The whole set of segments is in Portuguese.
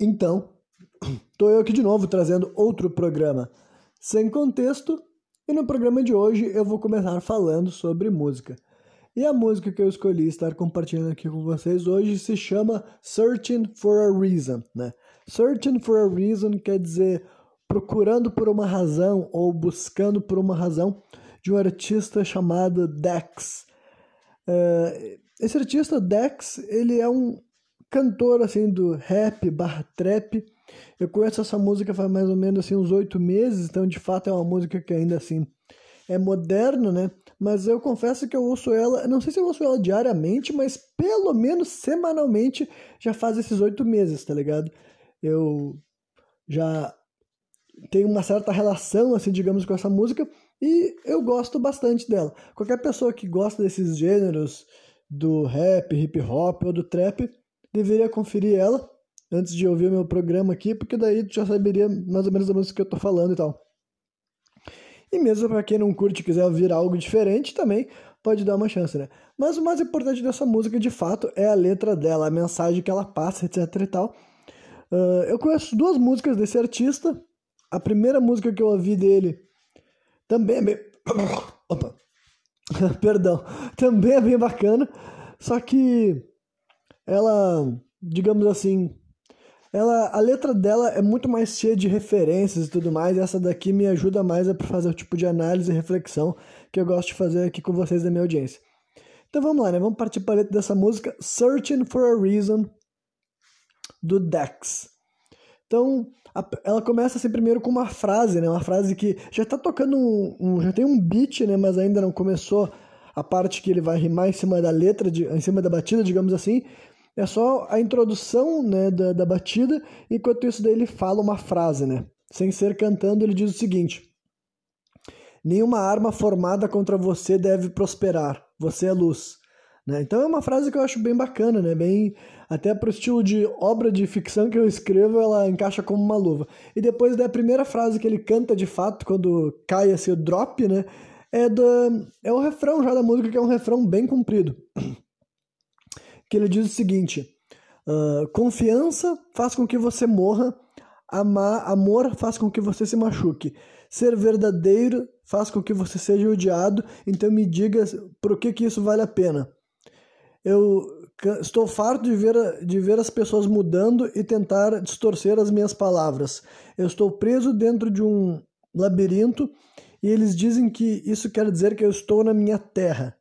Então, estou eu aqui de novo trazendo outro programa sem contexto, e no programa de hoje eu vou começar falando sobre música. E a música que eu escolhi estar compartilhando aqui com vocês hoje se chama Searching for a Reason, né? Searching for a Reason quer dizer procurando por uma razão ou buscando por uma razão de um artista chamado Dex. Uh, esse artista Dex, ele é um cantor assim do rap barra trap. Eu conheço essa música faz mais ou menos assim uns oito meses, então de fato é uma música que ainda assim é moderna, né? Mas eu confesso que eu ouço ela, não sei se eu ouço ela diariamente, mas pelo menos semanalmente já faz esses oito meses, tá ligado? Eu já tenho uma certa relação, assim, digamos, com essa música e eu gosto bastante dela. Qualquer pessoa que gosta desses gêneros do rap, hip hop ou do trap deveria conferir ela antes de ouvir o meu programa aqui, porque daí tu já saberia mais ou menos a música que eu tô falando e tal. E mesmo para quem não curte e quiser ouvir algo diferente também, pode dar uma chance, né? Mas o mais importante dessa música, de fato, é a letra dela, a mensagem que ela passa, etc e tal. Uh, eu conheço duas músicas desse artista. A primeira música que eu ouvi dele também é bem... Opa. Perdão. Também é bem bacana. Só que ela, digamos assim, ela, a letra dela é muito mais cheia de referências e tudo mais. E essa daqui me ajuda mais a fazer o tipo de análise e reflexão que eu gosto de fazer aqui com vocês da minha audiência. Então vamos lá, né? Vamos partir para a letra dessa música Searching for a Reason do Dex. Então, a, ela começa assim primeiro com uma frase, né? Uma frase que já está tocando um, um, já tem um beat, né? Mas ainda não começou a parte que ele vai rimar em cima da letra, de, em cima da batida, digamos assim. É só a introdução né, da, da batida, enquanto isso daí ele fala uma frase, né? Sem ser cantando, ele diz o seguinte: Nenhuma arma formada contra você deve prosperar. Você é luz. Né? Então é uma frase que eu acho bem bacana, né? Bem até para o estilo de obra de ficção que eu escrevo, ela encaixa como uma luva. E depois da primeira frase que ele canta de fato, quando cai o drop, né? É, do, é o refrão já da música, que é um refrão bem comprido que ele diz o seguinte: uh, confiança faz com que você morra, amar, amor faz com que você se machuque, ser verdadeiro faz com que você seja odiado. Então me diga por que que isso vale a pena. Eu estou farto de ver, de ver as pessoas mudando e tentar distorcer as minhas palavras. Eu estou preso dentro de um labirinto e eles dizem que isso quer dizer que eu estou na minha terra.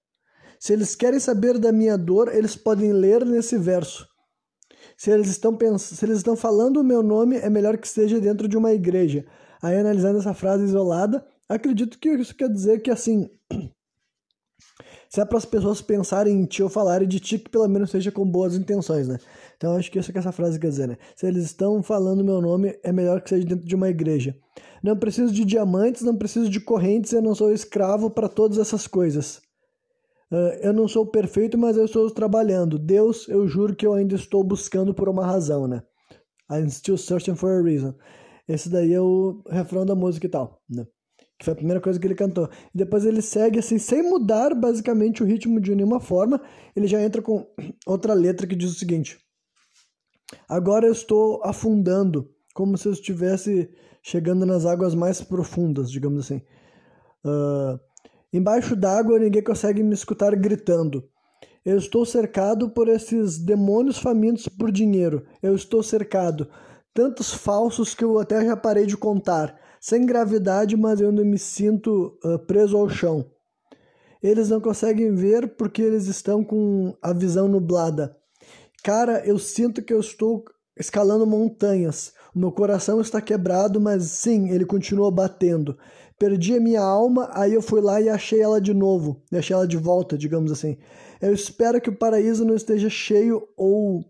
Se eles querem saber da minha dor, eles podem ler nesse verso. Se eles estão pens... se eles estão falando o meu nome, é melhor que esteja dentro de uma igreja. Aí analisando essa frase isolada, acredito que isso quer dizer que assim, se é para as pessoas pensarem em ti ou falarem de ti, que pelo menos seja com boas intenções, né? Então acho que isso que essa frase quer dizer, né? Se eles estão falando meu nome, é melhor que seja dentro de uma igreja. Não preciso de diamantes, não preciso de correntes, eu não sou escravo para todas essas coisas. Uh, eu não sou perfeito, mas eu estou trabalhando. Deus, eu juro que eu ainda estou buscando por uma razão, né? I'm still searching for a reason. Esse daí é o refrão da música e tal, né? Que foi a primeira coisa que ele cantou. E depois ele segue assim, sem mudar basicamente o ritmo de nenhuma forma. Ele já entra com outra letra que diz o seguinte: Agora eu estou afundando, como se eu estivesse chegando nas águas mais profundas, digamos assim. Uh, Embaixo d'água ninguém consegue me escutar gritando. Eu estou cercado por esses demônios famintos por dinheiro. Eu estou cercado. Tantos falsos que eu até já parei de contar. Sem gravidade, mas eu ainda me sinto uh, preso ao chão. Eles não conseguem ver porque eles estão com a visão nublada. Cara, eu sinto que eu estou escalando montanhas. O meu coração está quebrado, mas sim, ele continua batendo perdi a minha alma, aí eu fui lá e achei ela de novo, achei ela de volta, digamos assim. Eu espero que o paraíso não esteja cheio ou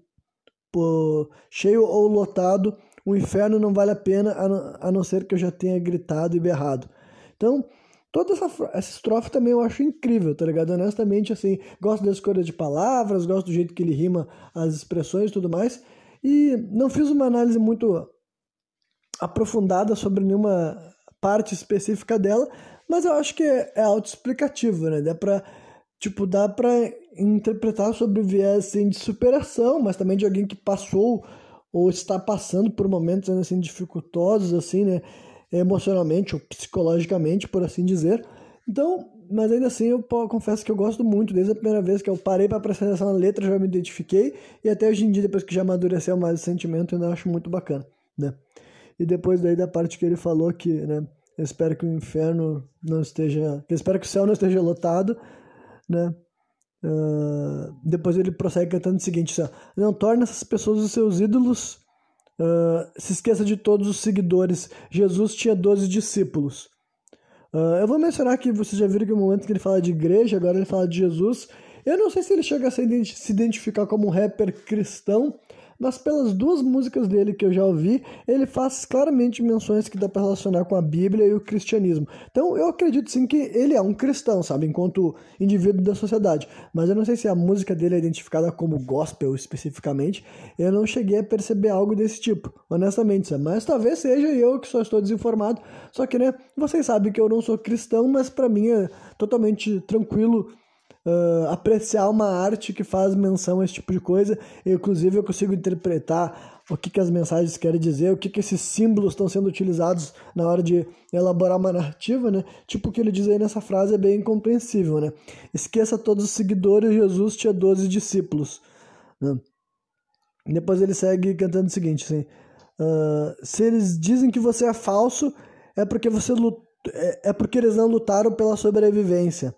pô, cheio ou lotado. O inferno não vale a pena, a não ser que eu já tenha gritado e berrado. Então, toda essa, essa estrofe também eu acho incrível, tá ligado? Honestamente, assim, gosto da escolha de palavras, gosto do jeito que ele rima as expressões e tudo mais. E não fiz uma análise muito aprofundada sobre nenhuma parte específica dela, mas eu acho que é, é autoexplicativo, né? Dá pra, tipo, dá pra interpretar sobre viés assim, de superação, mas também de alguém que passou ou está passando por momentos assim dificultosos assim, né, emocionalmente ou psicologicamente, por assim dizer. Então, mas ainda assim eu confesso que eu gosto muito, desde a primeira vez que eu parei para prestar atenção na letra, já me identifiquei, e até hoje em dia, depois que já amadureceu mais o sentimento, eu ainda acho muito bacana, né? E depois daí da parte que ele falou que, né, eu espero que o inferno não esteja, eu espero que o céu não esteja lotado, né? Uh, depois ele prossegue cantando o seguinte: assim, Não torne essas pessoas os seus ídolos, uh, se esqueça de todos os seguidores. Jesus tinha 12 discípulos. Uh, eu vou mencionar que vocês já viram que no momento que ele fala de igreja, agora ele fala de Jesus. Eu não sei se ele chega a se identificar como um rapper cristão, mas pelas duas músicas dele que eu já ouvi, ele faz claramente menções que dá para relacionar com a Bíblia e o cristianismo. Então eu acredito sim que ele é um cristão, sabe, enquanto indivíduo da sociedade. Mas eu não sei se a música dele é identificada como gospel especificamente. Eu não cheguei a perceber algo desse tipo, honestamente. Sabe? Mas talvez seja eu que só estou desinformado. Só que, né, vocês sabem que eu não sou cristão, mas para mim é totalmente tranquilo uh, apreciar uma arte que faz menção a esse tipo de coisa. E, inclusive, eu consigo interpretar o que, que as mensagens querem dizer, o que, que esses símbolos estão sendo utilizados na hora de elaborar uma narrativa, né? Tipo o que ele diz aí nessa frase é bem incompreensível, né? Esqueça todos os seguidores, Jesus tinha 12 discípulos. Né? Depois ele segue cantando o seguinte, assim, uh, se eles dizem que você é falso, é porque você é, é porque eles não lutaram pela sobrevivência.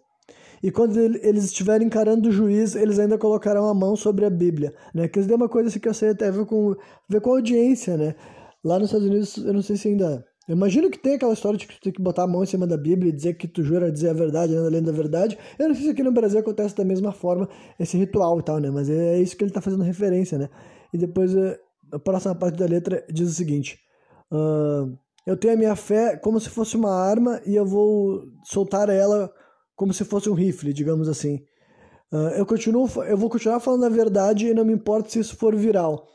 E quando eles estiverem encarando o juiz, eles ainda colocarão a mão sobre a Bíblia, né? Que isso é uma coisa assim que eu sei até ver com, ver com a audiência, né? Lá nos Estados Unidos, eu não sei se ainda... Eu imagino que tem aquela história de que tu tem que botar a mão em cima da Bíblia e dizer que tu jura dizer a verdade, né? além da verdade. Eu não sei se aqui no Brasil acontece da mesma forma esse ritual e tal, né? Mas é isso que ele está fazendo referência, né? E depois, eh, a próxima parte da letra diz o seguinte... Uh, eu tenho a minha fé como se fosse uma arma e eu vou soltar ela como se fosse um rifle, digamos assim. Uh, eu, continuo, eu vou continuar falando a verdade e não me importa se isso for viral.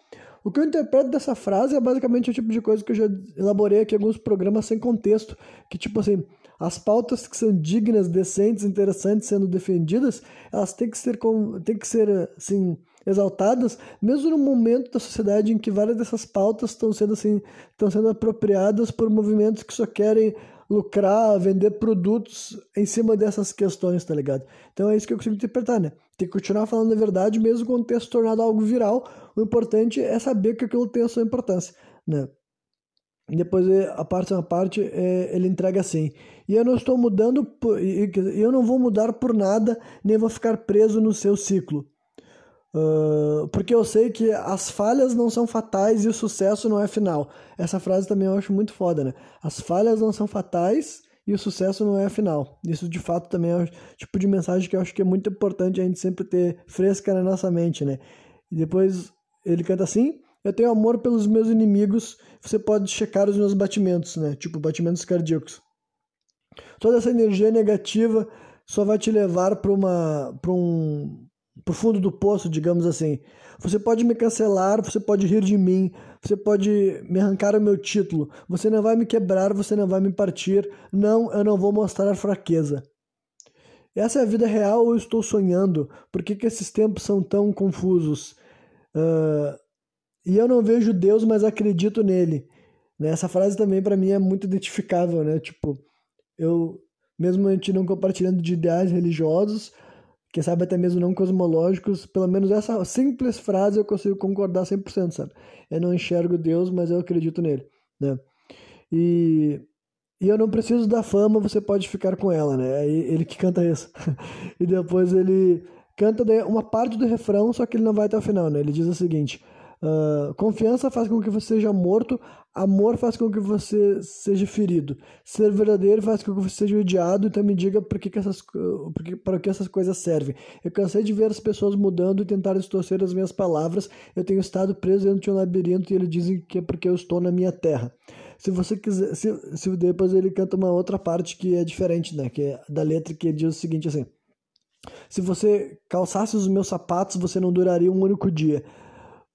O que eu interpreto dessa frase é basicamente o tipo de coisa que eu já elaborei aqui em alguns programas sem contexto, que tipo assim, as pautas que são dignas, decentes, interessantes sendo defendidas, elas têm que ser, têm que ser assim, exaltadas, mesmo no momento da sociedade em que várias dessas pautas estão sendo assim, estão sendo apropriadas por movimentos que só querem lucrar, vender produtos em cima dessas questões, tá ligado? Então é isso que eu consigo interpretar, né? Tem que continuar falando a verdade, mesmo com o texto tornado algo viral. O importante é saber que aquilo tem a sua importância, né? E depois é, a parte a parte é, ele entrega assim e eu não estou mudando eu não vou mudar por nada nem vou ficar preso no seu ciclo Uh, porque eu sei que as falhas não são fatais e o sucesso não é final. Essa frase também eu acho muito foda, né? As falhas não são fatais e o sucesso não é final. Isso de fato também é o tipo de mensagem que eu acho que é muito importante a gente sempre ter fresca na nossa mente, né? E depois ele canta assim: Eu tenho amor pelos meus inimigos, você pode checar os meus batimentos, né? Tipo, batimentos cardíacos. Toda essa energia negativa só vai te levar para uma para um pro fundo do poço, digamos assim. Você pode me cancelar, você pode rir de mim, você pode me arrancar o meu título, você não vai me quebrar, você não vai me partir. Não, eu não vou mostrar fraqueza. Essa é a vida real ou estou sonhando? Por que, que esses tempos são tão confusos? Uh, e eu não vejo Deus, mas acredito nele. Né? Essa frase também para mim é muito identificável, né? Tipo, eu, mesmo a gente não compartilhando de ideais religiosos, quem sabe até mesmo não cosmológicos, pelo menos essa simples frase eu consigo concordar 100%, sabe? Eu não enxergo Deus, mas eu acredito nele, né? E, e eu não preciso da fama, você pode ficar com ela, né? Ele que canta isso. e depois ele canta uma parte do refrão, só que ele não vai até o final, né? Ele diz o seguinte: Uh, confiança faz com que você seja morto, amor faz com que você seja ferido. Ser verdadeiro faz com que você seja odiado, então me diga por que, que essas, para que essas coisas servem. Eu cansei de ver as pessoas mudando e tentar distorcer as minhas palavras. Eu tenho estado preso dentro de um labirinto e eles dizem que é porque eu estou na minha terra. Se você quiser, se, se depois ele canta uma outra parte que é diferente, né? Que é da letra que diz o seguinte assim: Se você calçasse os meus sapatos, você não duraria um único dia.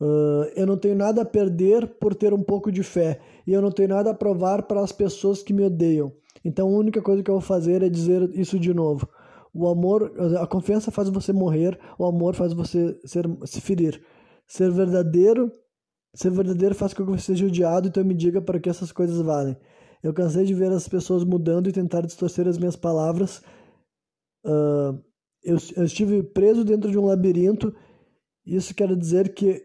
Uh, eu não tenho nada a perder por ter um pouco de fé e eu não tenho nada a provar para as pessoas que me odeiam. Então a única coisa que eu vou fazer é dizer isso de novo. O amor, a confiança faz você morrer, o amor faz você ser, se ferir. Ser verdadeiro, Ser verdadeiro faz com que você seja odiado, então me diga para que essas coisas valem. Eu cansei de ver as pessoas mudando e tentar distorcer as minhas palavras. Uh, eu, eu estive preso dentro de um labirinto. Isso quer dizer que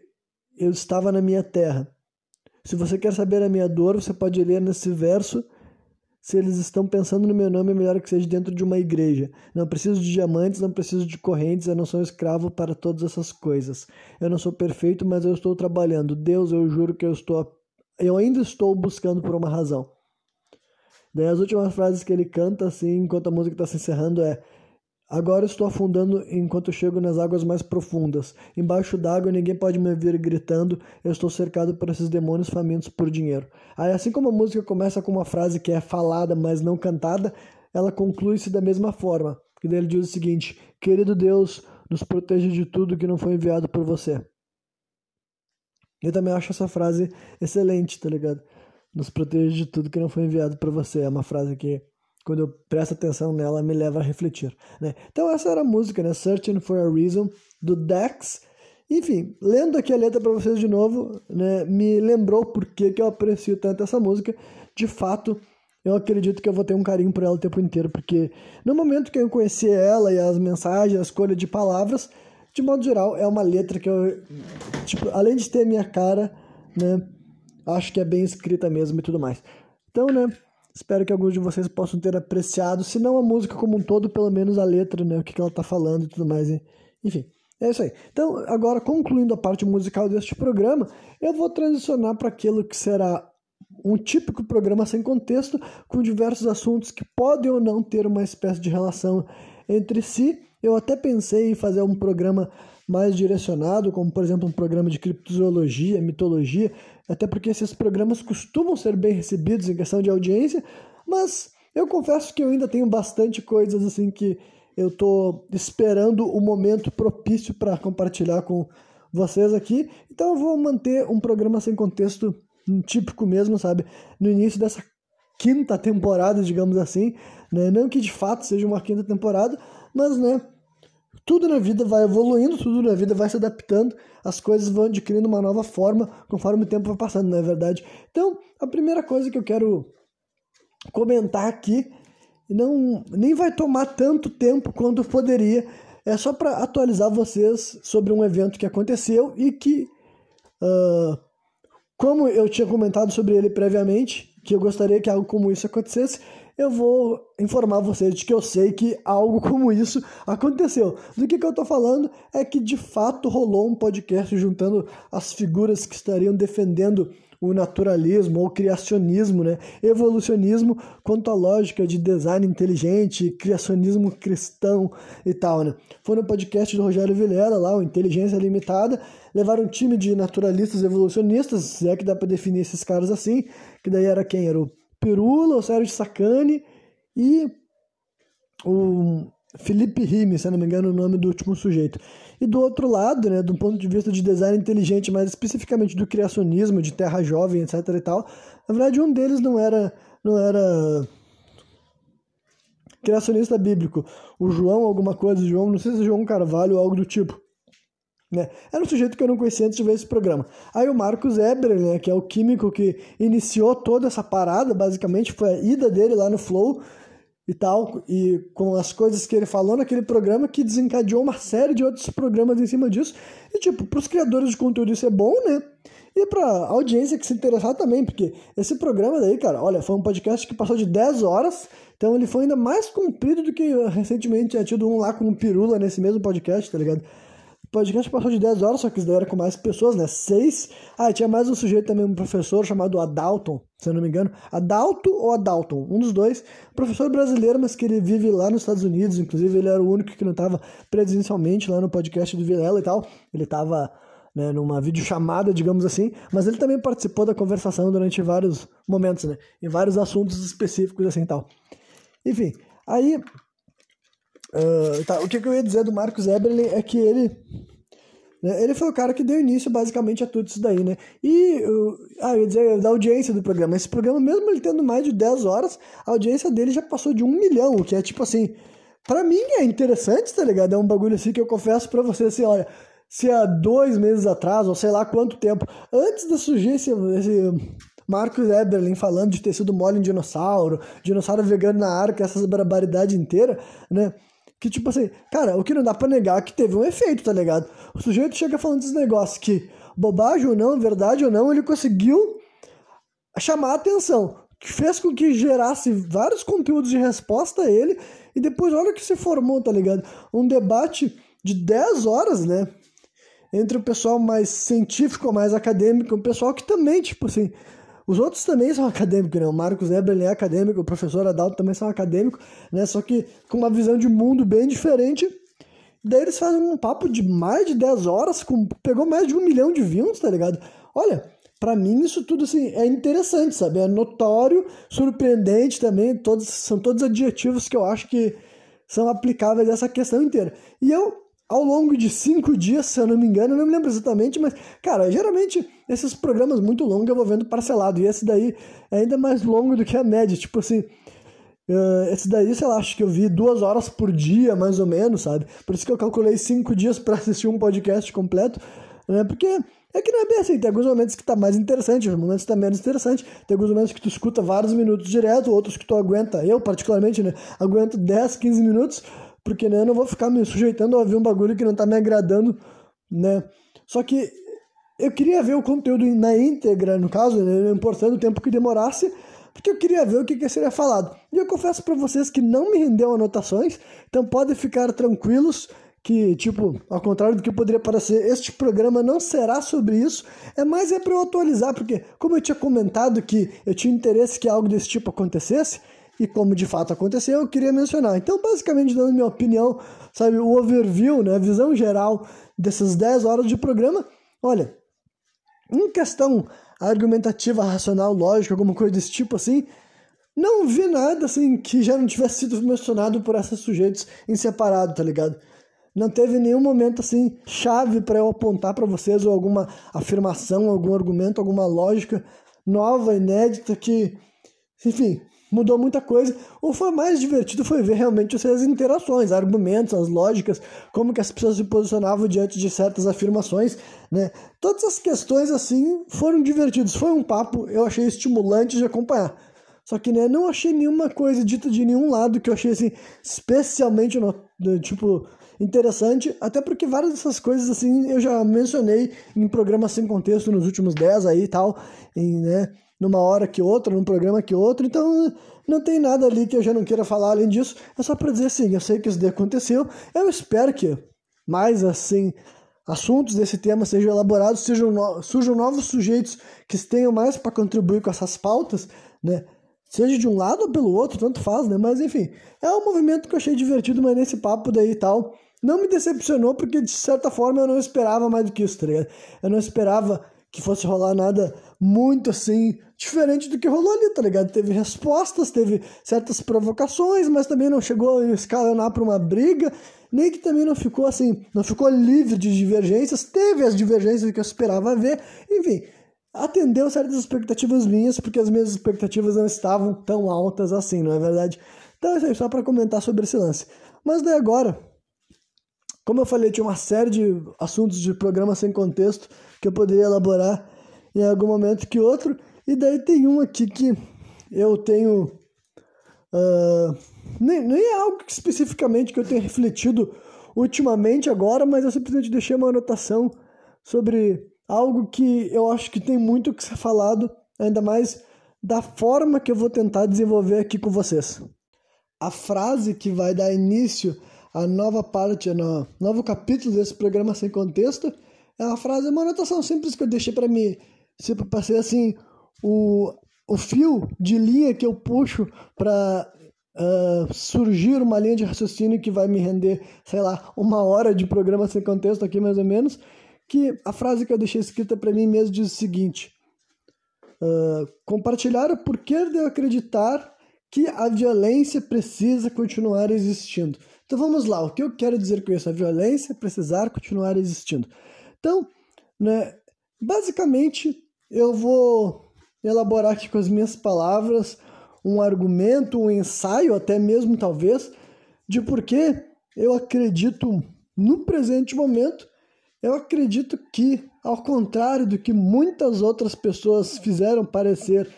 eu estava na minha terra. Se você quer saber a minha dor, você pode ler nesse verso. Se eles estão pensando no meu nome, é melhor que seja dentro de uma igreja. Não preciso de diamantes, não preciso de correntes, eu não sou escravo para todas essas coisas. Eu não sou perfeito, mas eu estou trabalhando. Deus, eu juro que eu estou. Eu ainda estou buscando por uma razão. Daí as últimas frases que ele canta, assim, enquanto a música está se encerrando, é Agora estou afundando enquanto chego nas águas mais profundas. Embaixo d'água ninguém pode me ver gritando. Eu estou cercado por esses demônios famintos por dinheiro. Aí, assim como a música começa com uma frase que é falada, mas não cantada, ela conclui-se da mesma forma. Que ele diz o seguinte: Querido Deus, nos proteja de tudo que não foi enviado por você. Eu também acho essa frase excelente, tá ligado? Nos proteja de tudo que não foi enviado por você. É uma frase que quando eu presto atenção nela, me leva a refletir. Né? Então essa era a música, né? Searching for a Reason, do Dex. Enfim, lendo aqui a letra para vocês de novo, né, me lembrou por que, que eu aprecio tanto essa música. De fato, eu acredito que eu vou ter um carinho por ela o tempo inteiro, porque no momento que eu conheci ela e as mensagens, a escolha de palavras, de modo geral, é uma letra que eu, tipo, além de ter minha cara, né, acho que é bem escrita mesmo e tudo mais. Então, né, Espero que alguns de vocês possam ter apreciado, se não a música como um todo, pelo menos a letra, né? O que, ela tá falando e tudo mais. Enfim, é isso aí. Então, agora concluindo a parte musical deste programa, eu vou transicionar para aquilo que será um típico programa sem contexto, com diversos assuntos que podem ou não ter uma espécie de relação entre si. Eu até pensei em fazer um programa mais direcionado, como por exemplo um programa de criptozoologia, mitologia, até porque esses programas costumam ser bem recebidos em questão de audiência, mas eu confesso que eu ainda tenho bastante coisas assim que eu estou esperando o momento propício para compartilhar com vocês aqui. Então eu vou manter um programa sem contexto um típico mesmo, sabe? No início dessa quinta temporada, digamos assim, né? Não que de fato seja uma quinta temporada, mas né, tudo na vida vai evoluindo, tudo na vida vai se adaptando, as coisas vão adquirindo uma nova forma conforme o tempo vai passando, não é verdade? Então, a primeira coisa que eu quero comentar aqui, não nem vai tomar tanto tempo quanto poderia, é só para atualizar vocês sobre um evento que aconteceu e que, uh, como eu tinha comentado sobre ele previamente, que eu gostaria que algo como isso acontecesse, eu vou informar vocês de que eu sei que algo como isso aconteceu. Do que, que eu estou falando é que de fato rolou um podcast juntando as figuras que estariam defendendo o naturalismo ou criacionismo, né? evolucionismo quanto à lógica de design inteligente, criacionismo cristão e tal. Né? Foi no podcast do Rogério Vilera, lá, o Inteligência Limitada, levaram um time de naturalistas evolucionistas, se é que dá para definir esses caras assim, que daí era quem? Era o Pirula, o Sérgio Sacani e o Felipe Rime, se não me engano, o nome do último sujeito. E do outro lado, né, do ponto de vista de design inteligente, mais especificamente do criacionismo, de terra jovem, etc e tal, na verdade um deles não era não era criacionista bíblico. O João alguma coisa, João, não sei se é João Carvalho ou algo do tipo. Né? Era um sujeito que eu não conhecia antes de ver esse programa. Aí o Marcos Eber, né, que é o químico que iniciou toda essa parada, basicamente, foi a ida dele lá no Flow e tal, e com as coisas que ele falou naquele programa que desencadeou uma série de outros programas em cima disso. E, tipo, para os criadores de conteúdo isso é bom, né? E para audiência que se interessar também, porque esse programa daí, cara, olha, foi um podcast que passou de 10 horas, então ele foi ainda mais comprido do que recentemente tinha tido um lá com o Pirula nesse mesmo podcast, tá ligado? Podcast passou de 10 horas, só que isso daí era com mais pessoas, né? Seis. Ah, tinha mais um sujeito também, um professor chamado Adalton, se eu não me engano. Adalto ou Adalton, um dos dois. Professor brasileiro, mas que ele vive lá nos Estados Unidos. Inclusive, ele era o único que não estava presencialmente lá no podcast do Vilela e tal. Ele estava né, numa videochamada, digamos assim, mas ele também participou da conversação durante vários momentos, né? Em vários assuntos específicos assim e tal. Enfim, aí Uh, tá, o que, eu ia dizer do Marcos Eberle é que ele. Né, ele foi o cara que deu início basicamente a tudo isso daí, né? E. Uh, ah, eu ia dizer da audiência do programa. Esse programa, mesmo ele tendo mais de 10 horas, a audiência dele já passou de um milhão, o que é tipo assim. Pra mim é interessante, tá ligado? É um bagulho assim que eu confesso pra você assim, olha. se há dois meses atrás, ou sei lá quanto tempo, antes de surgir esse, esse Marcos Eberlin falando de ter sido mole em dinossauro, dinossauro vegano na arca, essas barbaridades inteira, né? Que tipo assim, cara, o que não dá pra negar é que teve um efeito, tá ligado? O sujeito chega falando desses negócios que, bobagem ou não, verdade ou não, ele conseguiu chamar a atenção. Que fez com que gerasse vários conteúdos de resposta a ele, e depois olha o que se formou, tá ligado? Um debate de 10 horas, né? Entre o pessoal mais científico, mais acadêmico, o pessoal que também, tipo assim, os outros também são acadêmicos, né? O Marcos Eberlin é acadêmico, o professor Adalto também são acadêmicos, né? Só que com uma visão de mundo bem diferente. Daí eles fazem um papo de mais de 10 horas, com, pegou mais de um milhão de views, tá ligado? Olha, para mim isso tudo assim é interessante, sabe? É notório, surpreendente também, todos são todos adjetivos que eu acho que são aplicáveis a essa questão inteira. E eu ao longo de cinco dias, se eu não me engano, eu não me lembro exatamente, mas, cara, geralmente esses programas muito longos eu vou vendo parcelado, e esse daí é ainda mais longo do que a média, tipo assim, uh, esse daí, sei lá, acho que eu vi duas horas por dia, mais ou menos, sabe? Por isso que eu calculei cinco dias para assistir um podcast completo, né? Porque é que não é bem assim, tem alguns momentos que tá mais interessante, outros momentos que tá menos interessante, tem alguns momentos que tu escuta vários minutos direto, outros que tu aguenta, eu particularmente, né, aguento 10, 15 minutos, porque né, eu não vou ficar me sujeitando a ouvir um bagulho que não tá me agradando, né? Só que eu queria ver o conteúdo na íntegra, no caso, né, importando o tempo que demorasse, porque eu queria ver o que, que seria falado. E eu confesso para vocês que não me rendeu anotações, então podem ficar tranquilos que, tipo, ao contrário do que poderia parecer, este programa não será sobre isso, é mais é para eu atualizar, porque como eu tinha comentado que eu tinha interesse que algo desse tipo acontecesse, e como de fato aconteceu, eu queria mencionar. Então, basicamente, dando minha opinião, sabe, o overview, né, a visão geral dessas 10 horas de programa, olha, em questão argumentativa, racional, lógica, alguma coisa desse tipo assim, não vi nada assim que já não tivesse sido mencionado por esses sujeitos em separado, tá ligado? Não teve nenhum momento assim chave para eu apontar para vocês ou alguma afirmação, algum argumento, alguma lógica nova, inédita que, enfim, mudou muita coisa. O foi mais divertido foi ver realmente as interações, argumentos, as lógicas, como que as pessoas se posicionavam diante de certas afirmações, né? Todas as questões assim foram divertidos. Foi um papo, eu achei estimulante de acompanhar. Só que né, não achei nenhuma coisa dita de nenhum lado que eu achei assim especialmente no, tipo interessante, até porque várias dessas coisas assim eu já mencionei em programas sem contexto nos últimos 10 aí e tal, em, né? Numa hora que outra, num programa que outro, então não tem nada ali que eu já não queira falar além disso. É só para dizer assim, eu sei que isso daí aconteceu, eu espero que mais assim assuntos desse tema sejam elaborados, sejam no, surjam novos sujeitos que tenham mais para contribuir com essas pautas, né? Seja de um lado ou pelo outro, tanto faz, né? Mas enfim, é um movimento que eu achei divertido, mas nesse papo daí e tal, não me decepcionou, porque de certa forma eu não esperava mais do que isso, tá ligado? Eu não esperava que fosse rolar nada muito assim, diferente do que rolou ali, tá ligado? Teve respostas, teve certas provocações, mas também não chegou a escalonar para uma briga, nem que também não ficou assim, não ficou livre de divergências, teve as divergências que eu esperava ver, enfim, atendeu certas expectativas minhas, porque as minhas expectativas não estavam tão altas assim, não é verdade? Então isso aí, só para comentar sobre esse lance. Mas daí agora, como eu falei, tinha uma série de assuntos de programa sem contexto, que eu poderia elaborar em algum momento que outro. E daí tem um aqui que eu tenho. Uh, nem, nem é algo que especificamente que eu tenho refletido ultimamente agora, mas eu simplesmente deixei uma anotação sobre algo que eu acho que tem muito que ser falado, ainda mais da forma que eu vou tentar desenvolver aqui com vocês. A frase que vai dar início à nova parte, no novo capítulo desse programa sem contexto, é uma frase, uma anotação simples que eu deixei para mim, para assim, o, o fio de linha que eu puxo para uh, surgir uma linha de raciocínio que vai me render, sei lá, uma hora de programa sem contexto aqui mais ou menos, que a frase que eu deixei escrita para mim mesmo diz o seguinte: uh, compartilhar o porquê de eu acreditar que a violência precisa continuar existindo. Então vamos lá, o que eu quero dizer com isso? A violência precisar continuar existindo. Então, né, basicamente, eu vou elaborar aqui com as minhas palavras um argumento, um ensaio, até mesmo talvez, de por que eu acredito no presente momento. Eu acredito que, ao contrário do que muitas outras pessoas fizeram parecer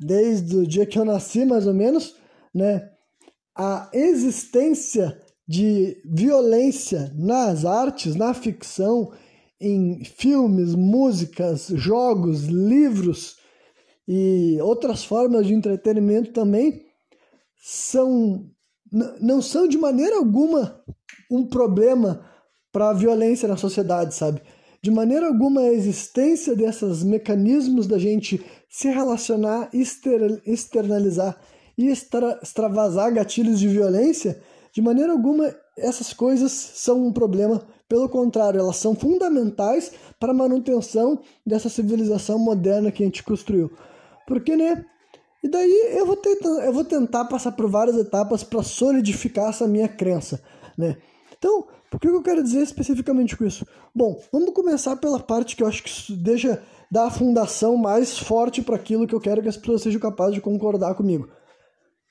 desde o dia que eu nasci, mais ou menos, né, a existência de violência nas artes, na ficção, em filmes, músicas, jogos, livros e outras formas de entretenimento também são não são de maneira alguma um problema para a violência na sociedade, sabe? De maneira alguma a existência desses mecanismos da gente se relacionar, externalizar e extra, extravasar gatilhos de violência, de maneira alguma essas coisas são um problema. Pelo contrário, elas são fundamentais para a manutenção dessa civilização moderna que a gente construiu. Porque, né? E daí eu vou, tentar, eu vou tentar passar por várias etapas para solidificar essa minha crença, né? Então, o que eu quero dizer especificamente com isso? Bom, vamos começar pela parte que eu acho que deixa a fundação mais forte para aquilo que eu quero que as pessoas sejam capazes de concordar comigo.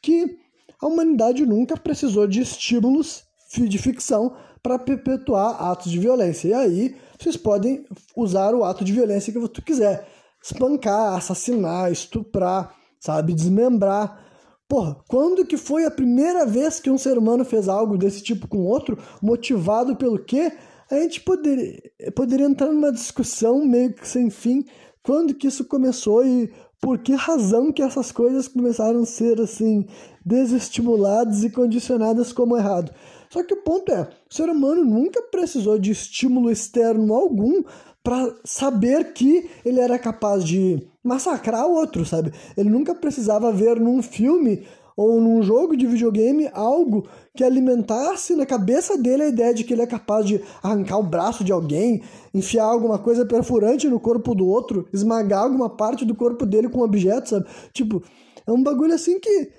Que a humanidade nunca precisou de estímulos de ficção para perpetuar atos de violência. E aí vocês podem usar o ato de violência que você quiser. Espancar, assassinar, estuprar, sabe, desmembrar. Porra, quando que foi a primeira vez que um ser humano fez algo desse tipo com outro, motivado pelo quê? A gente poderia, poderia entrar numa discussão meio que sem fim, quando que isso começou e por que razão que essas coisas começaram a ser assim desestimuladas e condicionadas como errado. Só que o ponto é, o ser humano nunca precisou de estímulo externo algum para saber que ele era capaz de massacrar outro, sabe? Ele nunca precisava ver num filme ou num jogo de videogame algo que alimentasse na cabeça dele a ideia de que ele é capaz de arrancar o braço de alguém, enfiar alguma coisa perfurante no corpo do outro, esmagar alguma parte do corpo dele com um objeto, sabe? Tipo, é um bagulho assim que.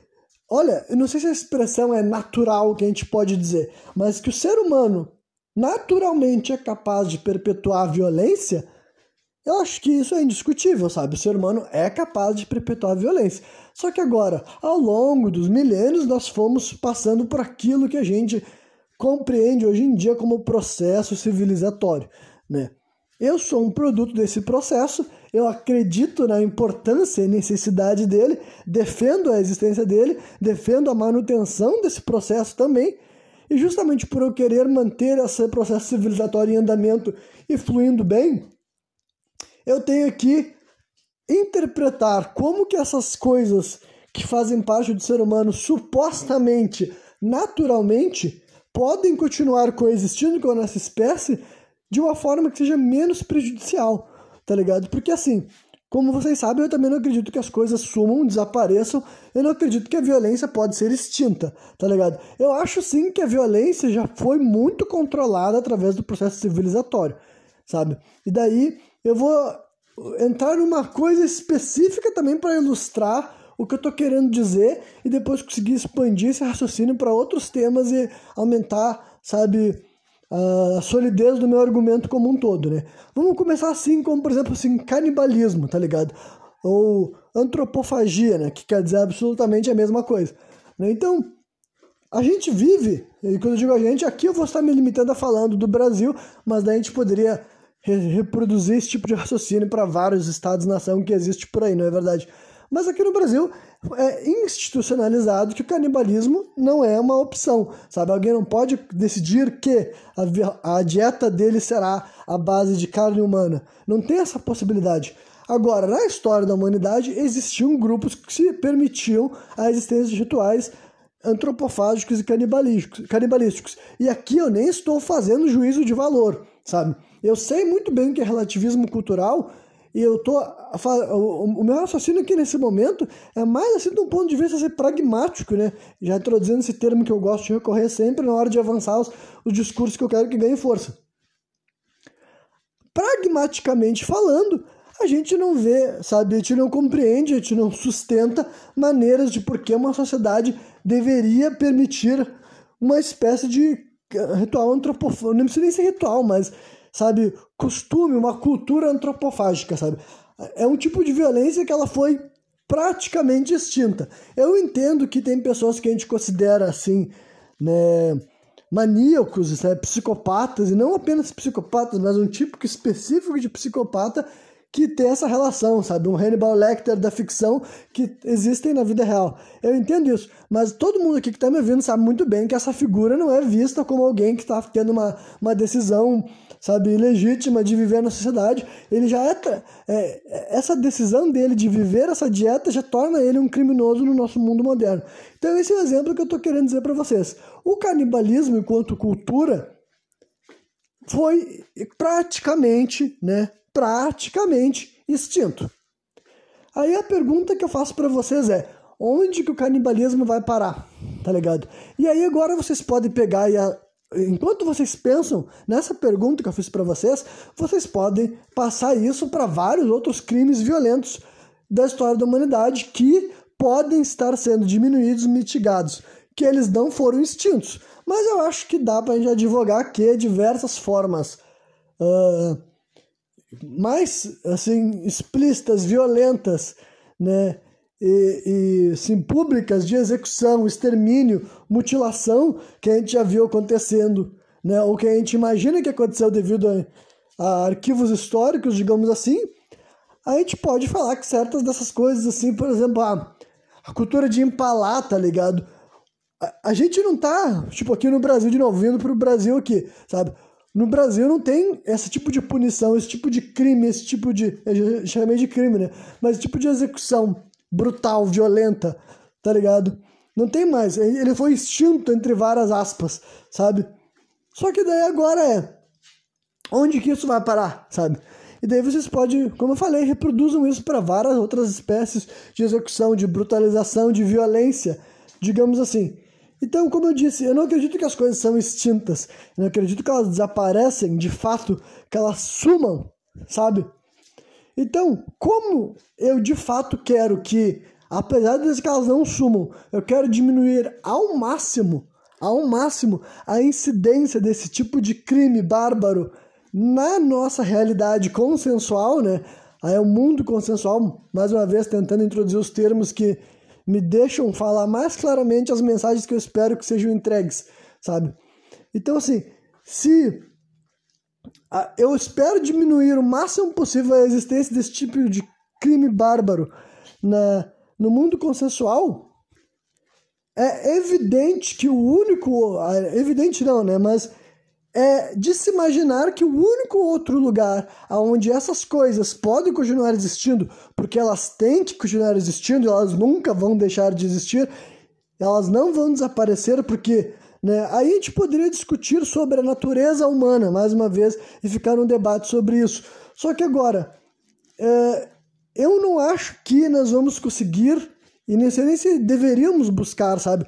Olha, eu não sei se a expressão é natural que a gente pode dizer, mas que o ser humano naturalmente é capaz de perpetuar a violência, eu acho que isso é indiscutível, sabe? O ser humano é capaz de perpetuar a violência. Só que agora, ao longo dos milênios, nós fomos passando por aquilo que a gente compreende hoje em dia como processo civilizatório, né? Eu sou um produto desse processo, eu acredito na importância e necessidade dele, defendo a existência dele, defendo a manutenção desse processo também, e justamente por eu querer manter esse processo civilizatório em andamento e fluindo bem, eu tenho que interpretar como que essas coisas que fazem parte do ser humano supostamente, naturalmente, podem continuar coexistindo com a nossa espécie de uma forma que seja menos prejudicial, tá ligado? Porque assim, como vocês sabem, eu também não acredito que as coisas sumam, desapareçam. Eu não acredito que a violência pode ser extinta, tá ligado? Eu acho sim que a violência já foi muito controlada através do processo civilizatório, sabe? E daí eu vou entrar numa coisa específica também para ilustrar o que eu tô querendo dizer e depois conseguir expandir esse raciocínio para outros temas e aumentar, sabe, a solidez do meu argumento como um todo, né? Vamos começar assim, como por exemplo, assim, canibalismo, tá ligado? Ou antropofagia, né? Que quer dizer absolutamente a mesma coisa. Né? Então, a gente vive, e quando eu digo a gente, aqui eu vou estar me limitando a falando do Brasil, mas daí a gente poderia re reproduzir esse tipo de raciocínio para vários estados-nação que existe por aí, não é verdade? Mas aqui no Brasil é institucionalizado que o canibalismo não é uma opção, sabe? Alguém não pode decidir que a, a dieta dele será a base de carne humana. Não tem essa possibilidade. Agora, na história da humanidade, existiam grupos que se permitiam a existência de rituais antropofágicos e canibalísticos, canibalísticos. E aqui eu nem estou fazendo juízo de valor, sabe? Eu sei muito bem que é relativismo cultural e eu tô. O meu raciocínio aqui nesse momento é mais assim de um ponto de vista assim, pragmático, né? Já introduzindo esse termo que eu gosto de recorrer sempre na hora de avançar os, os discursos que eu quero que ganhem força. Pragmaticamente falando, a gente não vê, sabe? A gente não compreende, a gente não sustenta maneiras de por que uma sociedade deveria permitir uma espécie de ritual antropofónico. Não precisa nem ser ritual, mas sabe, costume, uma cultura antropofágica, sabe? É um tipo de violência que ela foi praticamente extinta. Eu entendo que tem pessoas que a gente considera assim, né, maníacos, sabe? psicopatas, e não apenas psicopatas, mas um tipo específico de psicopata que tem essa relação, sabe? Um Hannibal Lecter da ficção que existem na vida real. Eu entendo isso, mas todo mundo aqui que está me ouvindo sabe muito bem que essa figura não é vista como alguém que está tendo uma, uma decisão, sabe, legítima de viver na sociedade. Ele já é, é, Essa decisão dele de viver essa dieta já torna ele um criminoso no nosso mundo moderno. Então, esse é o exemplo que eu estou querendo dizer para vocês. O canibalismo, enquanto cultura, foi praticamente, né? praticamente extinto. Aí a pergunta que eu faço para vocês é: onde que o canibalismo vai parar? Tá ligado? E aí agora vocês podem pegar e. enquanto vocês pensam nessa pergunta que eu fiz para vocês, vocês podem passar isso para vários outros crimes violentos da história da humanidade que podem estar sendo diminuídos, mitigados, que eles não foram extintos. Mas eu acho que dá para a gente advogar que diversas formas uh, mais assim explícitas, violentas, né? E, e assim, públicas de execução, extermínio, mutilação que a gente já viu acontecendo, né? Ou que a gente imagina que aconteceu devido a, a arquivos históricos, digamos assim, a gente pode falar que certas dessas coisas, assim, por exemplo, a, a cultura de empalar, tá ligado? A, a, gente não tá, tipo, aqui no Brasil, de novo, vindo pro Brasil aqui, sabe? No Brasil não tem esse tipo de punição, esse tipo de crime, esse tipo de. Eu chamei de crime, né? Mas esse tipo de execução brutal, violenta, tá ligado? Não tem mais. Ele foi extinto entre várias aspas, sabe? Só que daí agora é. Onde que isso vai parar, sabe? E daí vocês podem, como eu falei, reproduzam isso para várias outras espécies de execução, de brutalização, de violência, digamos assim. Então, como eu disse, eu não acredito que as coisas são extintas. Eu não acredito que elas desaparecem de fato, que elas sumam, sabe? Então, como eu de fato quero que, apesar de que elas não sumam, eu quero diminuir ao máximo, ao máximo, a incidência desse tipo de crime bárbaro na nossa realidade consensual, né? Aí é o mundo consensual, mais uma vez tentando introduzir os termos que me deixam falar mais claramente as mensagens que eu espero que sejam entregues, sabe? Então, assim, se eu espero diminuir o máximo possível a existência desse tipo de crime bárbaro na, no mundo consensual, é evidente que o único. Evidente não, né? Mas é de se imaginar que o único outro lugar onde essas coisas podem continuar existindo, porque elas têm que continuar existindo, elas nunca vão deixar de existir, elas não vão desaparecer, porque né, aí a gente poderia discutir sobre a natureza humana, mais uma vez, e ficar um debate sobre isso. Só que agora, é, eu não acho que nós vamos conseguir, e nem sei nem se deveríamos buscar, sabe,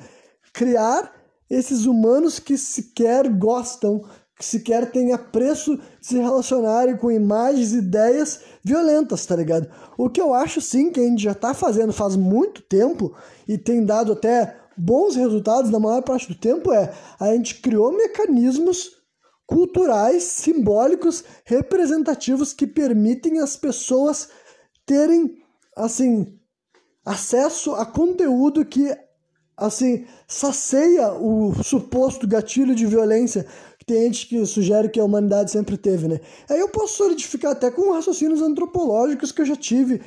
criar esses humanos que sequer gostam, que sequer têm apreço de se relacionarem com imagens e ideias violentas, tá ligado? O que eu acho sim que a gente já tá fazendo faz muito tempo e tem dado até bons resultados na maior parte do tempo é a gente criou mecanismos culturais, simbólicos, representativos que permitem as pessoas terem assim acesso a conteúdo que assim, sacia o suposto gatilho de violência que tem gente que sugere que a humanidade sempre teve, né? Aí eu posso solidificar até com raciocínios antropológicos que eu já tive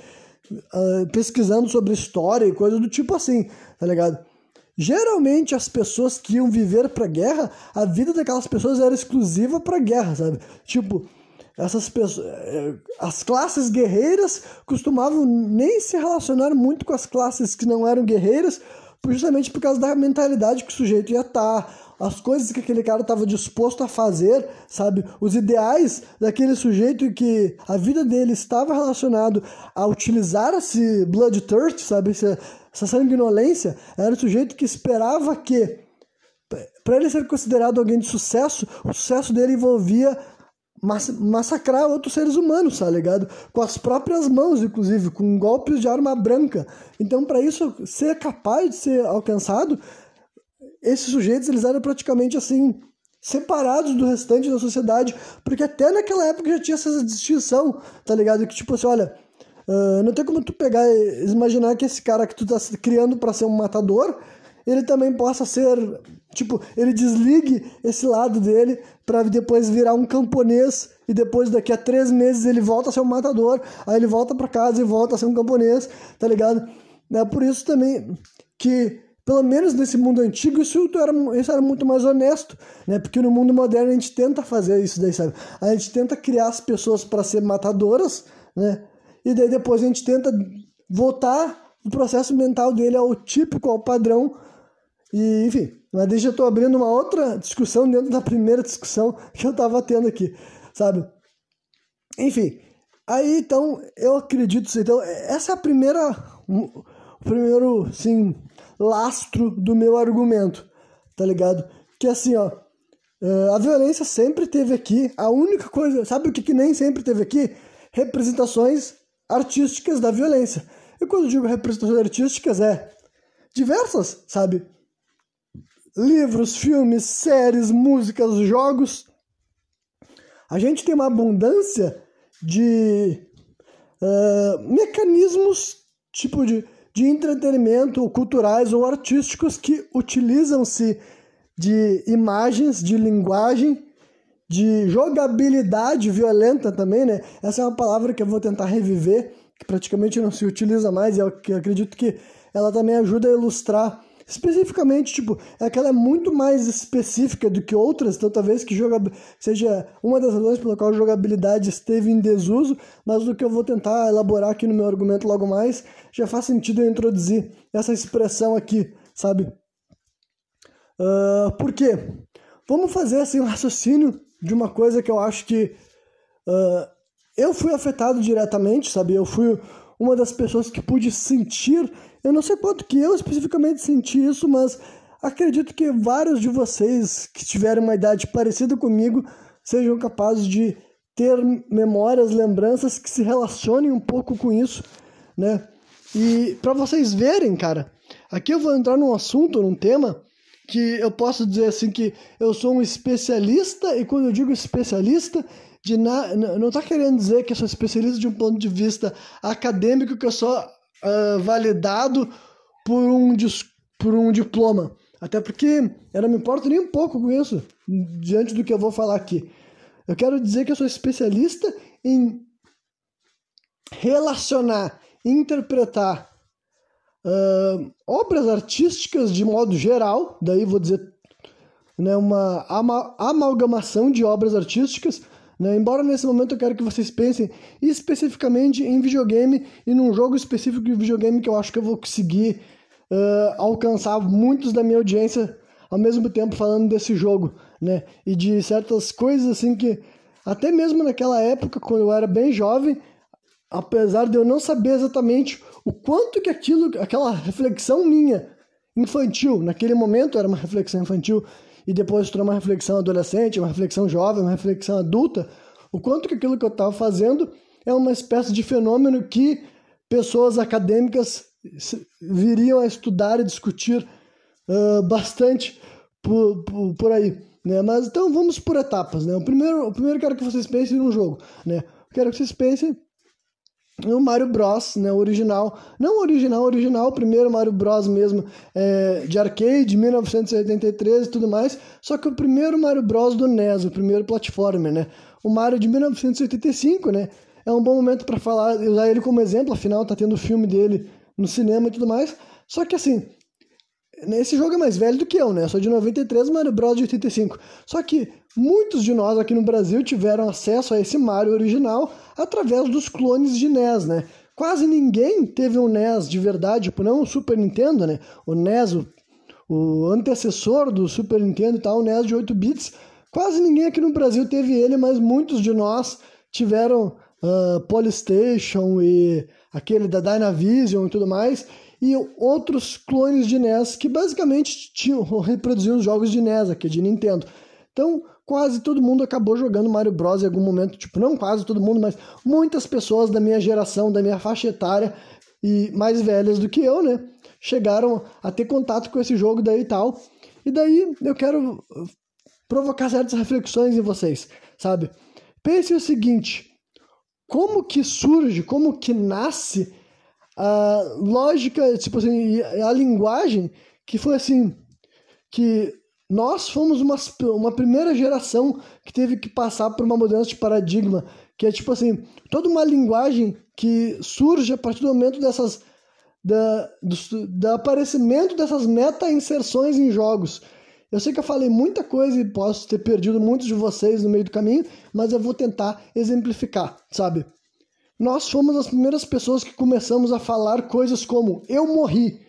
uh, pesquisando sobre história e coisas do tipo assim, tá ligado? Geralmente as pessoas que iam viver pra guerra, a vida daquelas pessoas era exclusiva pra guerra, sabe? Tipo, essas pessoas, eh, as classes guerreiras costumavam nem se relacionar muito com as classes que não eram guerreiras, justamente por causa da mentalidade que o sujeito ia estar, tá, as coisas que aquele cara estava disposto a fazer, sabe? Os ideais daquele sujeito que a vida dele estava relacionado a utilizar esse bloodthirst, sabe? Essa, essa sanguinolência, era o sujeito que esperava que para ele ser considerado alguém de sucesso, o sucesso dele envolvia massacrar outros seres humanos, tá ligado? Com as próprias mãos, inclusive, com golpes de arma branca. Então, para isso ser capaz de ser alcançado, esses sujeitos eles eram praticamente assim separados do restante da sociedade, porque até naquela época já tinha essa distinção, tá ligado? Que tipo assim, olha, uh, não tem como tu pegar imaginar que esse cara que tu tá criando para ser um matador, ele também possa ser, tipo, ele desligue esse lado dele para depois virar um camponês e depois daqui a três meses ele volta a ser um matador, aí ele volta para casa e volta a ser um camponês, tá ligado? É por isso também que pelo menos nesse mundo antigo, isso era, isso era muito mais honesto, né? Porque no mundo moderno a gente tenta fazer isso daí, sabe? A gente tenta criar as pessoas para ser matadoras, né? E daí depois a gente tenta voltar o processo mental dele ao típico, ao padrão. E, enfim, mas deixa eu tô abrindo uma outra discussão dentro da primeira discussão que eu tava tendo aqui, sabe? Enfim, aí então eu acredito, então essa é a primeira, o primeiro, sim, lastro do meu argumento, tá ligado? Que assim, ó, é, a violência sempre teve aqui, a única coisa, sabe o que, que nem sempre teve aqui? Representações artísticas da violência. E quando digo representações artísticas, é diversas, sabe? Livros, filmes, séries, músicas, jogos. A gente tem uma abundância de uh, mecanismos, tipo de de entretenimento culturais ou artísticos que utilizam-se de imagens, de linguagem, de jogabilidade violenta também, né? Essa é uma palavra que eu vou tentar reviver, que praticamente não se utiliza mais, e eu acredito que ela também ajuda a ilustrar Especificamente, tipo, é que ela é muito mais específica do que outras, então talvez que joga... seja uma das razões pela qual a jogabilidade esteve em desuso, mas o que eu vou tentar elaborar aqui no meu argumento logo mais, já faz sentido eu introduzir essa expressão aqui, sabe? Uh, por quê? Vamos fazer assim um raciocínio de uma coisa que eu acho que uh, eu fui afetado diretamente, sabe? Eu fui uma das pessoas que pude sentir eu não sei quanto que eu especificamente senti isso, mas acredito que vários de vocês que tiverem uma idade parecida comigo sejam capazes de ter memórias, lembranças que se relacionem um pouco com isso, né? E para vocês verem, cara, aqui eu vou entrar num assunto, num tema que eu posso dizer assim que eu sou um especialista e quando eu digo especialista, de na, não está querendo dizer que eu sou especialista de um ponto de vista acadêmico, que eu sou uh, validado por um, por um diploma. Até porque eu não me importo nem um pouco com isso, diante do que eu vou falar aqui. Eu quero dizer que eu sou especialista em relacionar, interpretar uh, obras artísticas de modo geral, daí vou dizer né, uma ama amalgamação de obras artísticas né? Embora nesse momento eu quero que vocês pensem especificamente em videogame e num jogo específico de videogame que eu acho que eu vou conseguir uh, alcançar muitos da minha audiência ao mesmo tempo falando desse jogo, né? E de certas coisas assim que até mesmo naquela época, quando eu era bem jovem, apesar de eu não saber exatamente o quanto que aquilo, aquela reflexão minha infantil, naquele momento era uma reflexão infantil, e depois tornou uma reflexão adolescente, uma reflexão jovem, uma reflexão adulta, o quanto que aquilo que eu estava fazendo é uma espécie de fenômeno que pessoas acadêmicas viriam a estudar e discutir uh, bastante por, por, por, aí. Né? Mas então vamos por etapas. Né? O primeiro, o primeiro quero que vocês pensem num jogo. Né? quero que vocês pensem o Mario Bros, né, original. Não original, original, o primeiro Mario Bros mesmo, é, de arcade, 1983 e tudo mais. Só que o primeiro Mario Bros do NES, o primeiro platformer, né? O Mario de 1985, né? É um bom momento para falar, usar ele como exemplo, afinal tá tendo o filme dele no cinema e tudo mais. Só que assim, esse jogo é mais velho do que eu, né? Eu sou de 93, Mario Bros de 85. Só que muitos de nós aqui no Brasil tiveram acesso a esse Mario original através dos clones de NES, né? Quase ninguém teve um NES de verdade, tipo, não o Super Nintendo, né? O NES, o, o antecessor do Super Nintendo e tal, o NES de 8 bits. Quase ninguém aqui no Brasil teve ele, mas muitos de nós tiveram uh, Polystation e aquele da Dynavision e tudo mais e outros clones de NES que basicamente tinham, reproduziam os jogos de NES aqui, de Nintendo. Então, quase todo mundo acabou jogando Mario Bros em algum momento, tipo, não quase todo mundo, mas muitas pessoas da minha geração, da minha faixa etária e mais velhas do que eu, né, chegaram a ter contato com esse jogo daí e tal. E daí eu quero provocar certas reflexões em vocês, sabe? Pense o seguinte, como que surge, como que nasce a lógica, tipo assim, a linguagem que foi assim, que nós fomos uma, uma primeira geração que teve que passar por uma mudança de paradigma, que é tipo assim, toda uma linguagem que surge a partir do momento dessas da, do, do aparecimento dessas meta-inserções em jogos. Eu sei que eu falei muita coisa e posso ter perdido muitos de vocês no meio do caminho, mas eu vou tentar exemplificar, sabe? Nós fomos as primeiras pessoas que começamos a falar coisas como eu morri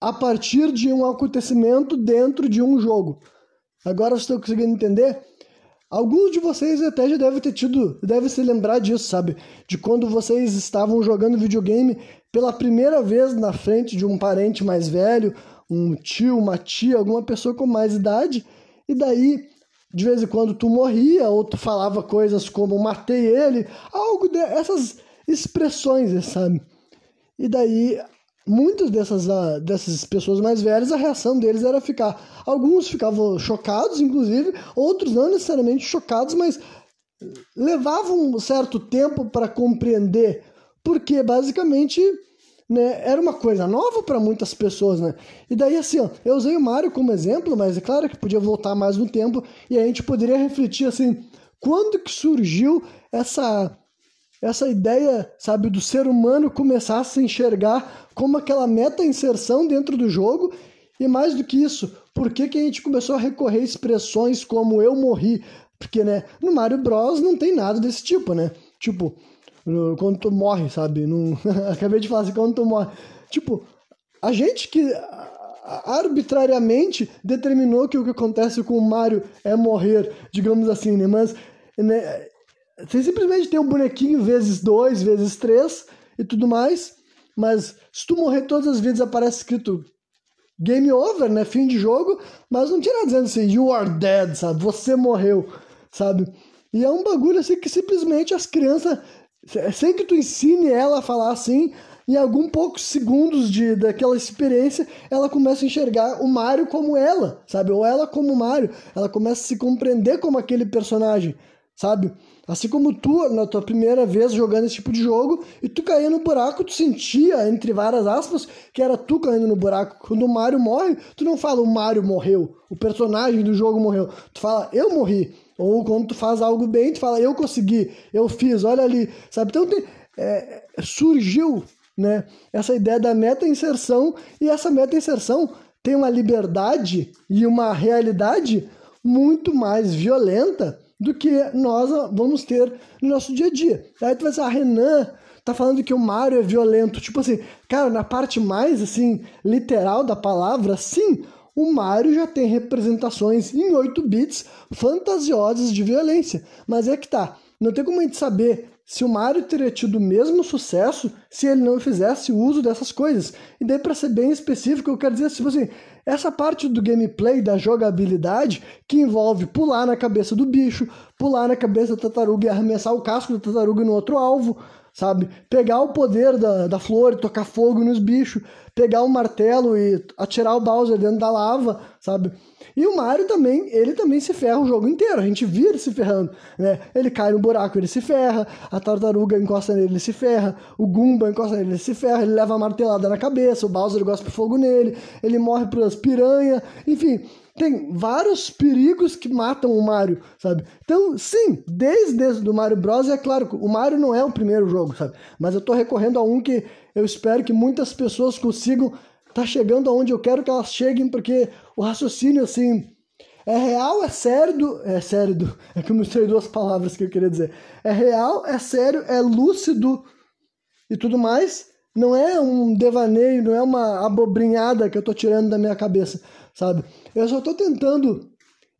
a partir de um acontecimento dentro de um jogo. Agora vocês estão conseguindo entender? Alguns de vocês até já devem ter tido, devem se lembrar disso, sabe? De quando vocês estavam jogando videogame pela primeira vez na frente de um parente mais velho, um tio, uma tia, alguma pessoa com mais idade, e daí de vez em quando tu morria ou tu falava coisas como matei ele, algo dessas expressões, sabe? E daí muitas dessas, uh, dessas pessoas mais velhas, a reação deles era ficar. Alguns ficavam chocados, inclusive, outros não necessariamente chocados, mas levavam um certo tempo para compreender, porque basicamente né, era uma coisa nova para muitas pessoas, né? E daí assim, ó, eu usei o Mario como exemplo, mas é claro que podia voltar mais no tempo e a gente poderia refletir assim, quando que surgiu essa essa ideia, sabe, do ser humano começar a se enxergar como aquela meta-inserção dentro do jogo e mais do que isso, por que, que a gente começou a recorrer a expressões como eu morri? Porque, né, no Mario Bros não tem nada desse tipo, né? Tipo, quando tu morre, sabe? Não... Acabei de falar assim, quando tu morre. Tipo, a gente que arbitrariamente determinou que o que acontece com o Mario é morrer, digamos assim, né? Mas né, você simplesmente tem um bonequinho vezes dois, vezes três e tudo mais. Mas se tu morrer todas as vezes aparece escrito game over, né? Fim de jogo. Mas não tinha nada dizendo assim, you are dead, sabe? Você morreu, sabe? E é um bagulho assim que simplesmente as crianças, sem que tu ensine ela a falar assim, em algum poucos segundos de, daquela experiência, ela começa a enxergar o Mario como ela, sabe? Ou ela como o Mario. Ela começa a se compreender como aquele personagem, sabe? Assim como tu, na tua primeira vez jogando esse tipo de jogo, e tu caía no buraco, tu sentia, entre várias aspas, que era tu caindo no buraco. Quando o Mario morre, tu não fala o Mario morreu, o personagem do jogo morreu. Tu fala, eu morri. Ou quando tu faz algo bem, tu fala, eu consegui, eu fiz, olha ali. Sabe? Então tem, é, surgiu né, essa ideia da meta-inserção, e essa meta-inserção tem uma liberdade e uma realidade muito mais violenta do que nós vamos ter no nosso dia a dia. Aí tu vai dizer, ah, Renan tá falando que o Mario é violento. Tipo assim, cara, na parte mais assim literal da palavra, sim, o Mario já tem representações em 8 bits fantasiosas de violência. Mas é que tá, não tem como a gente saber se o Mario teria tido o mesmo sucesso se ele não fizesse uso dessas coisas. E daí, para ser bem específico, eu quero dizer, tipo assim, essa parte do gameplay, da jogabilidade, que envolve pular na cabeça do bicho, pular na cabeça da tartaruga e arremessar o casco da tartaruga no outro alvo, sabe? Pegar o poder da, da flor e tocar fogo nos bichos, pegar o martelo e atirar o Bowser dentro da lava, sabe? E o Mario também, ele também se ferra o jogo inteiro. A gente vira ele se ferrando, né? Ele cai no buraco, ele se ferra. A tartaruga encosta nele, ele se ferra. O Goomba encosta nele, ele se ferra. Ele leva a martelada na cabeça. O Bowser gosta de fogo nele. Ele morre pelas piranhas. Enfim, tem vários perigos que matam o Mario, sabe? Então, sim, desde, desde o Mario Bros. é claro, o Mario não é o primeiro jogo, sabe? Mas eu tô recorrendo a um que eu espero que muitas pessoas consigam tá chegando aonde eu quero que elas cheguem, porque o raciocínio, assim, é real, é sério, do, é sério, do, é que eu misturei duas palavras que eu queria dizer. É real, é sério, é lúcido e tudo mais. Não é um devaneio, não é uma abobrinhada que eu tô tirando da minha cabeça, sabe? Eu só tô tentando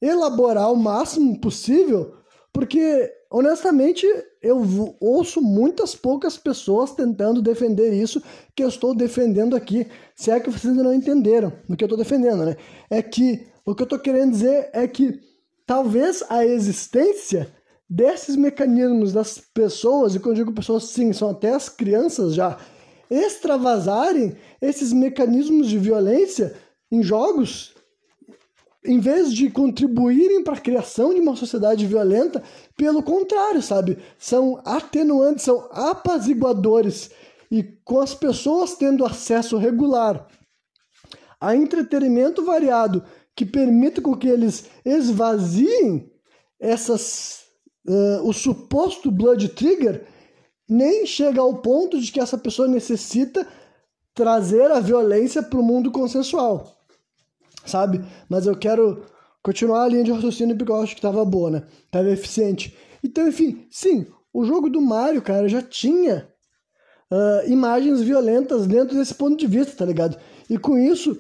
elaborar o máximo possível, porque honestamente, eu ouço muitas poucas pessoas tentando defender isso que eu estou defendendo aqui. Se é que vocês não entenderam o que eu estou defendendo, né? É que o que eu estou querendo dizer é que talvez a existência desses mecanismos das pessoas, e quando eu digo pessoas, sim, são até as crianças já, extravasarem esses mecanismos de violência em jogos em vez de contribuírem para a criação de uma sociedade violenta, pelo contrário, sabe? São atenuantes, são apaziguadores. E com as pessoas tendo acesso regular a entretenimento variado que permita com que eles esvaziem essas uh, o suposto blood trigger nem chega ao ponto de que essa pessoa necessita trazer a violência para o mundo consensual, sabe? Mas eu quero continuar a linha de raciocínio porque eu acho que estava boa, né? Tava eficiente. Então, enfim, sim, o jogo do Mario, cara, já tinha uh, imagens violentas dentro desse ponto de vista, tá ligado? E com isso,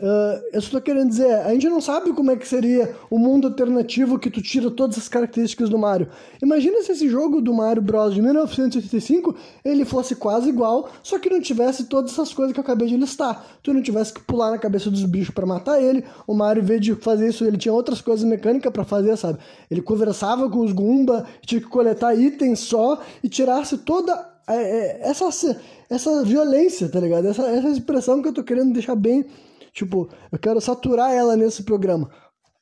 Uh, eu estou querendo dizer, a gente não sabe como é que seria o mundo alternativo que tu tira todas as características do Mario. Imagina se esse jogo do Mario Bros de 1985 ele fosse quase igual, só que não tivesse todas essas coisas que eu acabei de listar. Tu não tivesse que pular na cabeça dos bichos para matar ele. O Mario, em vez de fazer isso, ele tinha outras coisas mecânicas para fazer, sabe? Ele conversava com os Goomba, tinha que coletar itens só e tirasse toda é, é, essa essa violência, tá ligado? Essa, essa expressão que eu tô querendo deixar bem Tipo, eu quero saturar ela nesse programa,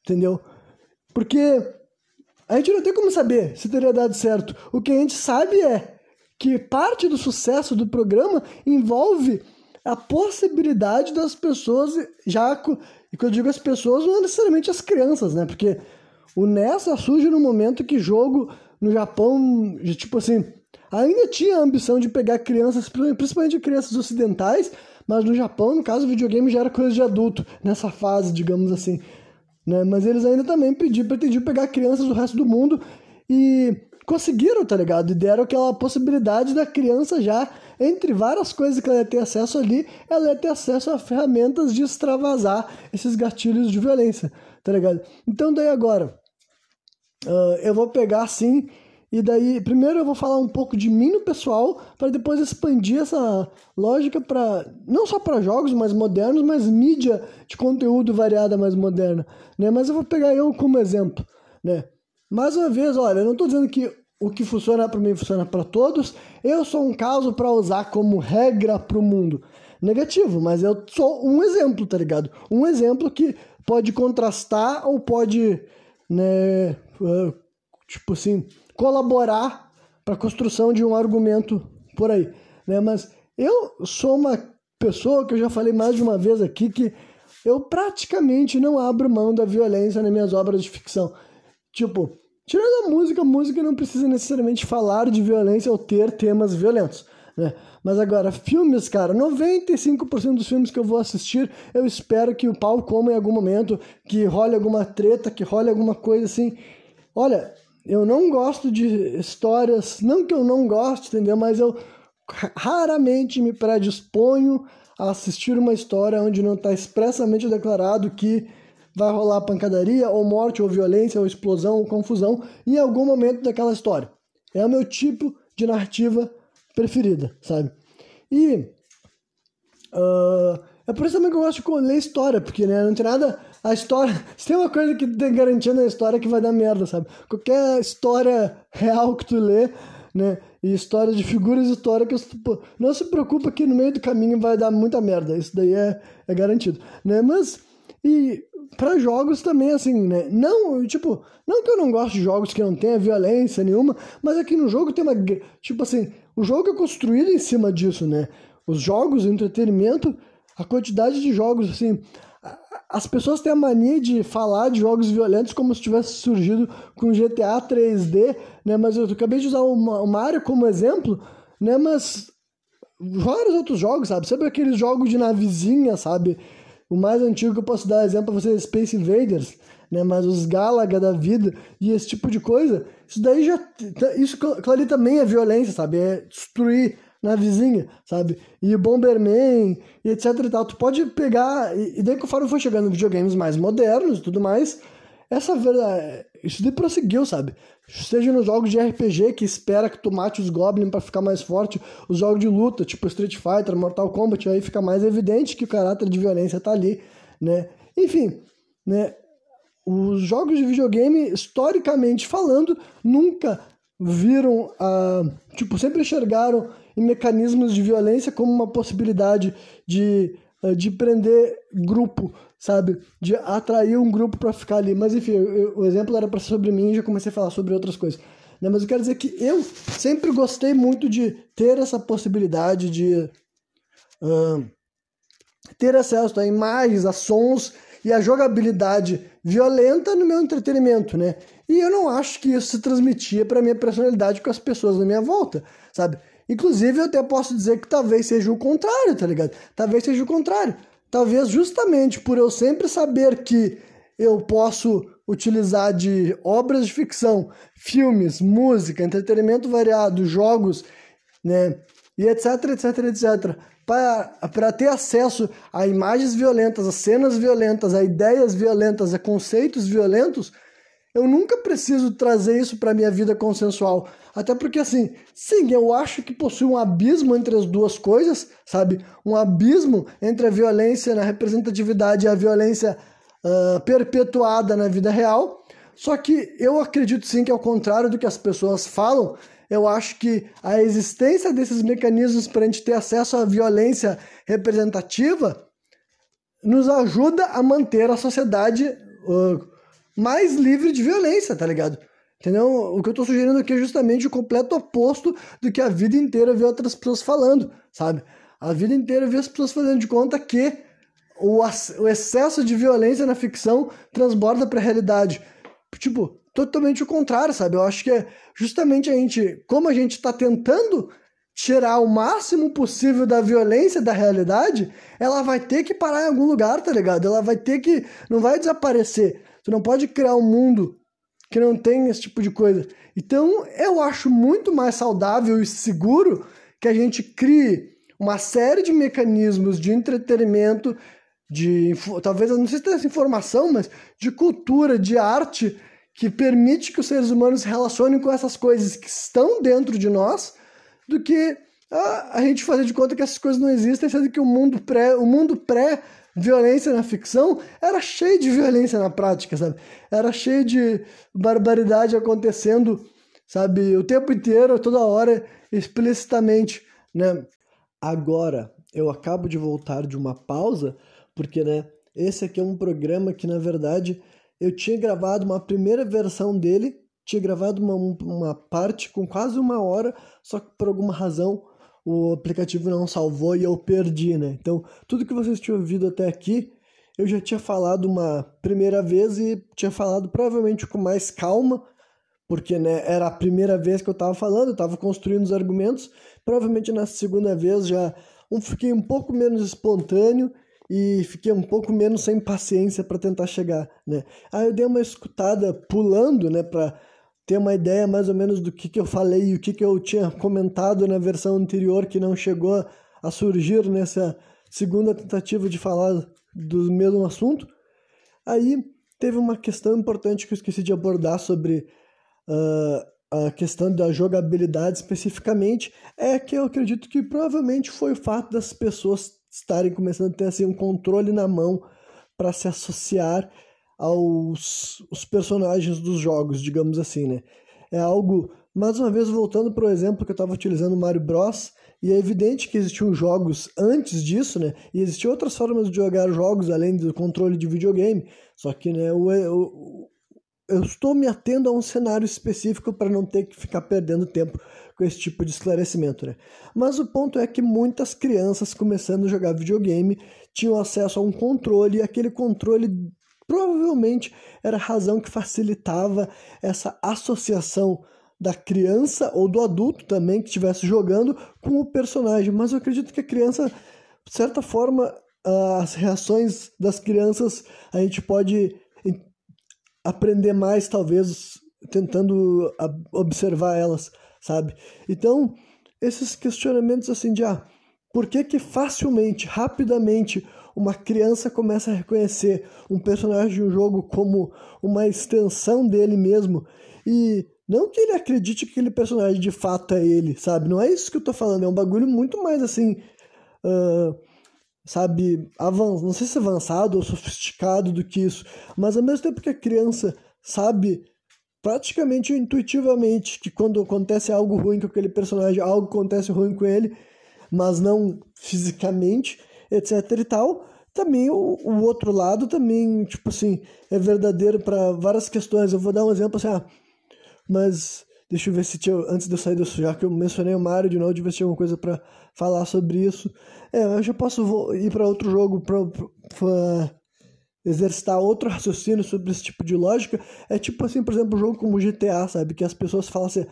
entendeu? Porque a gente não tem como saber se teria dado certo. O que a gente sabe é que parte do sucesso do programa envolve a possibilidade das pessoas já e quando eu digo as pessoas não é necessariamente as crianças, né? Porque o NES surge no momento que jogo no Japão, tipo assim, ainda tinha a ambição de pegar crianças, principalmente crianças ocidentais, mas no Japão, no caso, o videogame já era coisa de adulto, nessa fase, digamos assim. Né? Mas eles ainda também pediam, pretendiam pegar crianças do resto do mundo e conseguiram, tá ligado? E deram aquela possibilidade da criança já, entre várias coisas que ela ia ter acesso ali, ela ia ter acesso a ferramentas de extravasar esses gatilhos de violência, tá ligado? Então daí agora, uh, eu vou pegar assim e daí, primeiro eu vou falar um pouco de mim no pessoal, para depois expandir essa lógica para não só para jogos mais modernos, mas mídia de conteúdo variada mais moderna, né? Mas eu vou pegar eu como exemplo, né? Mais uma vez, olha, eu não estou dizendo que o que funciona para mim funciona para todos. Eu sou um caso para usar como regra para o mundo. Negativo, mas eu sou um exemplo, tá ligado? Um exemplo que pode contrastar ou pode, né, uh, tipo assim, colaborar para a construção de um argumento por aí, né? Mas eu sou uma pessoa que eu já falei mais de uma vez aqui que eu praticamente não abro mão da violência nas minhas obras de ficção. Tipo, tirando a música, a música não precisa necessariamente falar de violência ou ter temas violentos, né? Mas agora, filmes, cara, 95% dos filmes que eu vou assistir, eu espero que o pau coma em algum momento, que role alguma treta, que role alguma coisa assim. Olha, eu não gosto de histórias, não que eu não goste, entendeu? Mas eu raramente me predisponho a assistir uma história onde não está expressamente declarado que vai rolar pancadaria, ou morte, ou violência, ou explosão, ou confusão em algum momento daquela história. É o meu tipo de narrativa preferida, sabe? E uh, é por isso também que eu gosto de ler história, porque né, não tem nada a história. Se tem uma coisa que tem garantia na história que vai dar merda, sabe? Qualquer história real que tu lê, né? E história de figuras históricas, tu, não se preocupa que no meio do caminho vai dar muita merda. Isso daí é, é garantido, né? Mas. E para jogos também, assim, né? Não, tipo, não que eu não gosto de jogos que não tenha violência nenhuma, mas aqui no jogo tem uma. Tipo assim, o jogo é construído em cima disso, né? Os jogos, o entretenimento, a quantidade de jogos, assim as pessoas têm a mania de falar de jogos violentos como se tivesse surgido com GTA 3D, né? Mas eu acabei de usar o Mario como exemplo, né? Mas vários outros jogos, sabe? Sabe aqueles jogos de navezinha, sabe? O mais antigo que eu posso dar exemplo para vocês é Space Invaders, né? Mas os Galaga da vida e esse tipo de coisa, isso daí já... Isso, claro, também é violência, sabe? É destruir na vizinha, sabe? E Bomberman, e etc e tal. Tu pode pegar, e, e daí conforme foi chegando videogames mais modernos e tudo mais, essa verdade, isso daí prosseguiu, sabe? Seja nos jogos de RPG que espera que tu mate os goblins para ficar mais forte, os jogos de luta, tipo Street Fighter, Mortal Kombat, aí fica mais evidente que o caráter de violência tá ali, né? Enfim, né? Os jogos de videogame, historicamente falando, nunca viram a. Tipo, sempre enxergaram em mecanismos de violência como uma possibilidade de, eh, de prender grupo, sabe? De atrair um grupo para ficar ali. Mas enfim, eu, o exemplo era para sobre mim e já comecei a falar sobre outras coisas. Né? Mas eu quero dizer que eu sempre gostei muito de ter essa possibilidade de uh, ter acesso a imagens, a sons e a jogabilidade violenta no meu entretenimento, né? E eu não acho que isso se transmitia para minha personalidade com as pessoas na minha volta, sabe? Inclusive, eu até posso dizer que talvez seja o contrário, tá ligado? Talvez seja o contrário. Talvez justamente por eu sempre saber que eu posso utilizar de obras de ficção, filmes, música, entretenimento variado, jogos, né? E etc, etc, etc. Para ter acesso a imagens violentas, a cenas violentas, a ideias violentas, a conceitos violentos, eu nunca preciso trazer isso para minha vida consensual. Até porque, assim, sim, eu acho que possui um abismo entre as duas coisas, sabe? Um abismo entre a violência na representatividade e a violência uh, perpetuada na vida real. Só que eu acredito sim que, ao contrário do que as pessoas falam, eu acho que a existência desses mecanismos para a gente ter acesso à violência representativa nos ajuda a manter a sociedade. Uh, mais livre de violência, tá ligado? Entendeu? O que eu tô sugerindo aqui é justamente o completo oposto do que a vida inteira vê outras pessoas falando, sabe? A vida inteira vê as pessoas fazendo de conta que o, o excesso de violência na ficção transborda para a realidade. Tipo, totalmente o contrário, sabe? Eu acho que é justamente a gente, como a gente está tentando tirar o máximo possível da violência da realidade, ela vai ter que parar em algum lugar, tá ligado? Ela vai ter que. Não vai desaparecer. Tu não pode criar um mundo que não tem esse tipo de coisa. Então, eu acho muito mais saudável e seguro que a gente crie uma série de mecanismos de entretenimento, de talvez não sei se tem essa informação, mas de cultura, de arte que permite que os seres humanos se relacionem com essas coisas que estão dentro de nós, do que a, a gente fazer de conta que essas coisas não existem, sendo que o mundo pré, o mundo pré violência na ficção era cheio de violência na prática, sabe? Era cheio de barbaridade acontecendo, sabe? O tempo inteiro, toda hora, explicitamente, né? Agora, eu acabo de voltar de uma pausa, porque, né? Esse aqui é um programa que, na verdade, eu tinha gravado uma primeira versão dele, tinha gravado uma, uma parte com quase uma hora, só que por alguma razão o aplicativo não salvou e eu perdi, né? Então, tudo que vocês tinham ouvido até aqui, eu já tinha falado uma primeira vez e tinha falado provavelmente com mais calma, porque né, era a primeira vez que eu estava falando, eu estava construindo os argumentos. Provavelmente na segunda vez já um, fiquei um pouco menos espontâneo e fiquei um pouco menos sem paciência para tentar chegar, né? Aí eu dei uma escutada pulando, né, para ter uma ideia mais ou menos do que, que eu falei e o que, que eu tinha comentado na versão anterior que não chegou a surgir nessa segunda tentativa de falar do mesmo assunto. Aí teve uma questão importante que eu esqueci de abordar sobre uh, a questão da jogabilidade especificamente, é que eu acredito que provavelmente foi o fato das pessoas estarem começando a ter assim, um controle na mão para se associar aos os personagens dos jogos, digamos assim, né? É algo, mais uma vez voltando para o exemplo que eu estava utilizando o Mario Bros, e é evidente que existiam jogos antes disso, né? E existiam outras formas de jogar jogos além do controle de videogame, só que, né, eu estou me atendo a um cenário específico para não ter que ficar perdendo tempo com esse tipo de esclarecimento, né? Mas o ponto é que muitas crianças começando a jogar videogame tinham acesso a um controle e aquele controle Provavelmente era a razão que facilitava essa associação da criança ou do adulto também que estivesse jogando com o personagem. Mas eu acredito que a criança, de certa forma, as reações das crianças a gente pode aprender mais, talvez, tentando observar elas, sabe? Então, esses questionamentos assim de ah, por que que facilmente, rapidamente uma criança começa a reconhecer um personagem de um jogo como uma extensão dele mesmo e não que ele acredite que aquele personagem de fato é ele, sabe? Não é isso que eu tô falando, é um bagulho muito mais assim, uh, sabe, avan não sei se avançado ou sofisticado do que isso, mas ao mesmo tempo que a criança sabe praticamente intuitivamente que quando acontece algo ruim com aquele personagem, algo acontece ruim com ele, mas não fisicamente, etc e tal. Também o, o outro lado também, tipo assim, é verdadeiro para várias questões. Eu vou dar um exemplo assim, ah, mas Deixa eu ver se tinha, antes de eu sair do já que eu mencionei o Mario de novo, eu ver se tinha alguma coisa para falar sobre isso. É, eu já posso ir para outro jogo para exercitar outro raciocínio sobre esse tipo de lógica. É tipo assim, por exemplo, um jogo como GTA, sabe? Que as pessoas falam assim,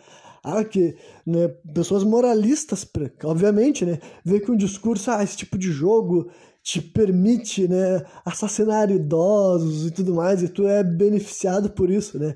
ah, que né, pessoas moralistas, obviamente, né? Vê que um discurso, ah, esse tipo de jogo te permite, né, assassinar idosos e tudo mais, e tu é beneficiado por isso, né?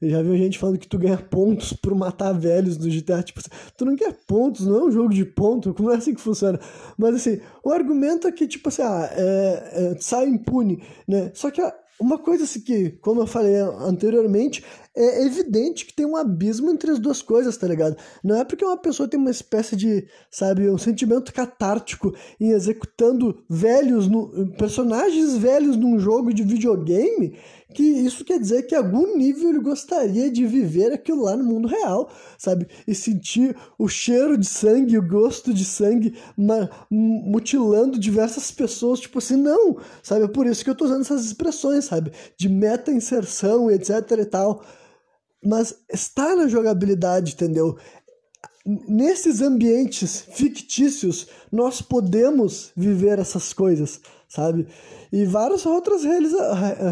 Eu já vi gente falando que tu ganha pontos por matar velhos no GTA. Tipo, tu não quer pontos, não é um jogo de ponto, não é assim que funciona. Mas assim, o argumento é que, tipo assim, ah, é, é, sai impune, né? Só que uma coisa assim que, como eu falei anteriormente, é evidente que tem um abismo entre as duas coisas, tá ligado? Não é porque uma pessoa tem uma espécie de, sabe, um sentimento catártico em executando velhos, no, personagens velhos num jogo de videogame que isso quer dizer que algum nível ele gostaria de viver aquilo lá no mundo real, sabe? E sentir o cheiro de sangue, o gosto de sangue mutilando diversas pessoas, tipo assim, não, sabe? É por isso que eu tô usando essas expressões, sabe? De meta-inserção, etc e tal. Mas está na jogabilidade, entendeu? Nesses ambientes fictícios, nós podemos viver essas coisas, sabe? E várias outras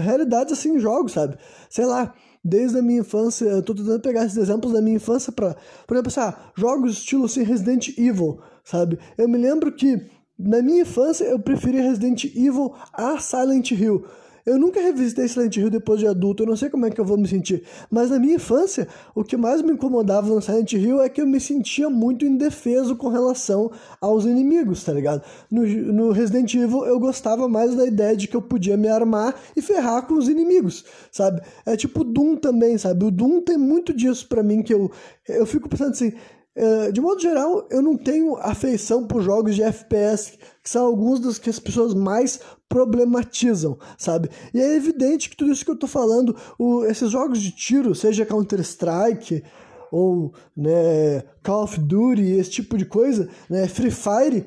realidades assim jogos, sabe? Sei lá, desde a minha infância, eu tô tentando pegar esses exemplos da minha infância para, por exemplo, assim, ah, jogos estilo assim Resident Evil, sabe? Eu me lembro que na minha infância eu preferia Resident Evil a Silent Hill. Eu nunca revisitei Silent Hill depois de adulto, eu não sei como é que eu vou me sentir. Mas na minha infância, o que mais me incomodava no Silent Hill é que eu me sentia muito indefeso com relação aos inimigos, tá ligado? No, no Resident Evil eu gostava mais da ideia de que eu podia me armar e ferrar com os inimigos, sabe? É tipo Doom também, sabe? O Doom tem muito disso para mim que eu, eu fico pensando assim. Uh, de modo geral, eu não tenho afeição por jogos de FPS, que são alguns dos que as pessoas mais problematizam, sabe? E é evidente que tudo isso que eu tô falando, o, esses jogos de tiro, seja Counter-Strike ou né, Call of Duty, esse tipo de coisa, né, Free Fire,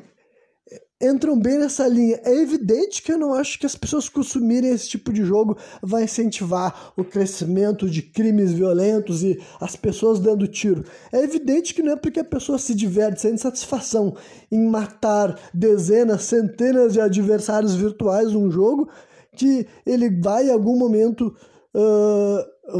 entram bem nessa linha. É evidente que eu não acho que as pessoas consumirem esse tipo de jogo vai incentivar o crescimento de crimes violentos e as pessoas dando tiro. É evidente que não é porque a pessoa se diverte, sente satisfação em matar dezenas, centenas de adversários virtuais num jogo que ele vai em algum momento uh,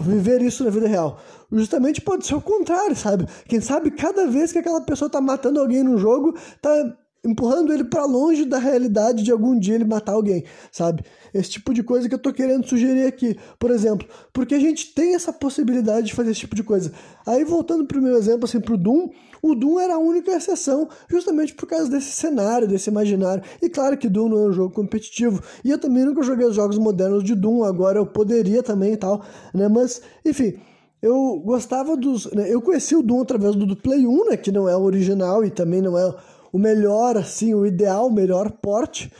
viver isso na vida real. Justamente pode ser o contrário, sabe? Quem sabe cada vez que aquela pessoa tá matando alguém no jogo, tá empurrando ele para longe da realidade de algum dia ele matar alguém, sabe? Esse tipo de coisa que eu tô querendo sugerir aqui, por exemplo, porque a gente tem essa possibilidade de fazer esse tipo de coisa. Aí voltando pro meu exemplo assim pro Doom, o Doom era a única exceção, justamente por causa desse cenário, desse imaginário. E claro que Doom não é um jogo competitivo. E eu também nunca joguei os jogos modernos de Doom, agora eu poderia também e tal, né? Mas, enfim, eu gostava dos. Né? Eu conheci o Doom através do, do Play 1, né? Que não é o original e também não é o melhor, assim, o ideal, o melhor porte,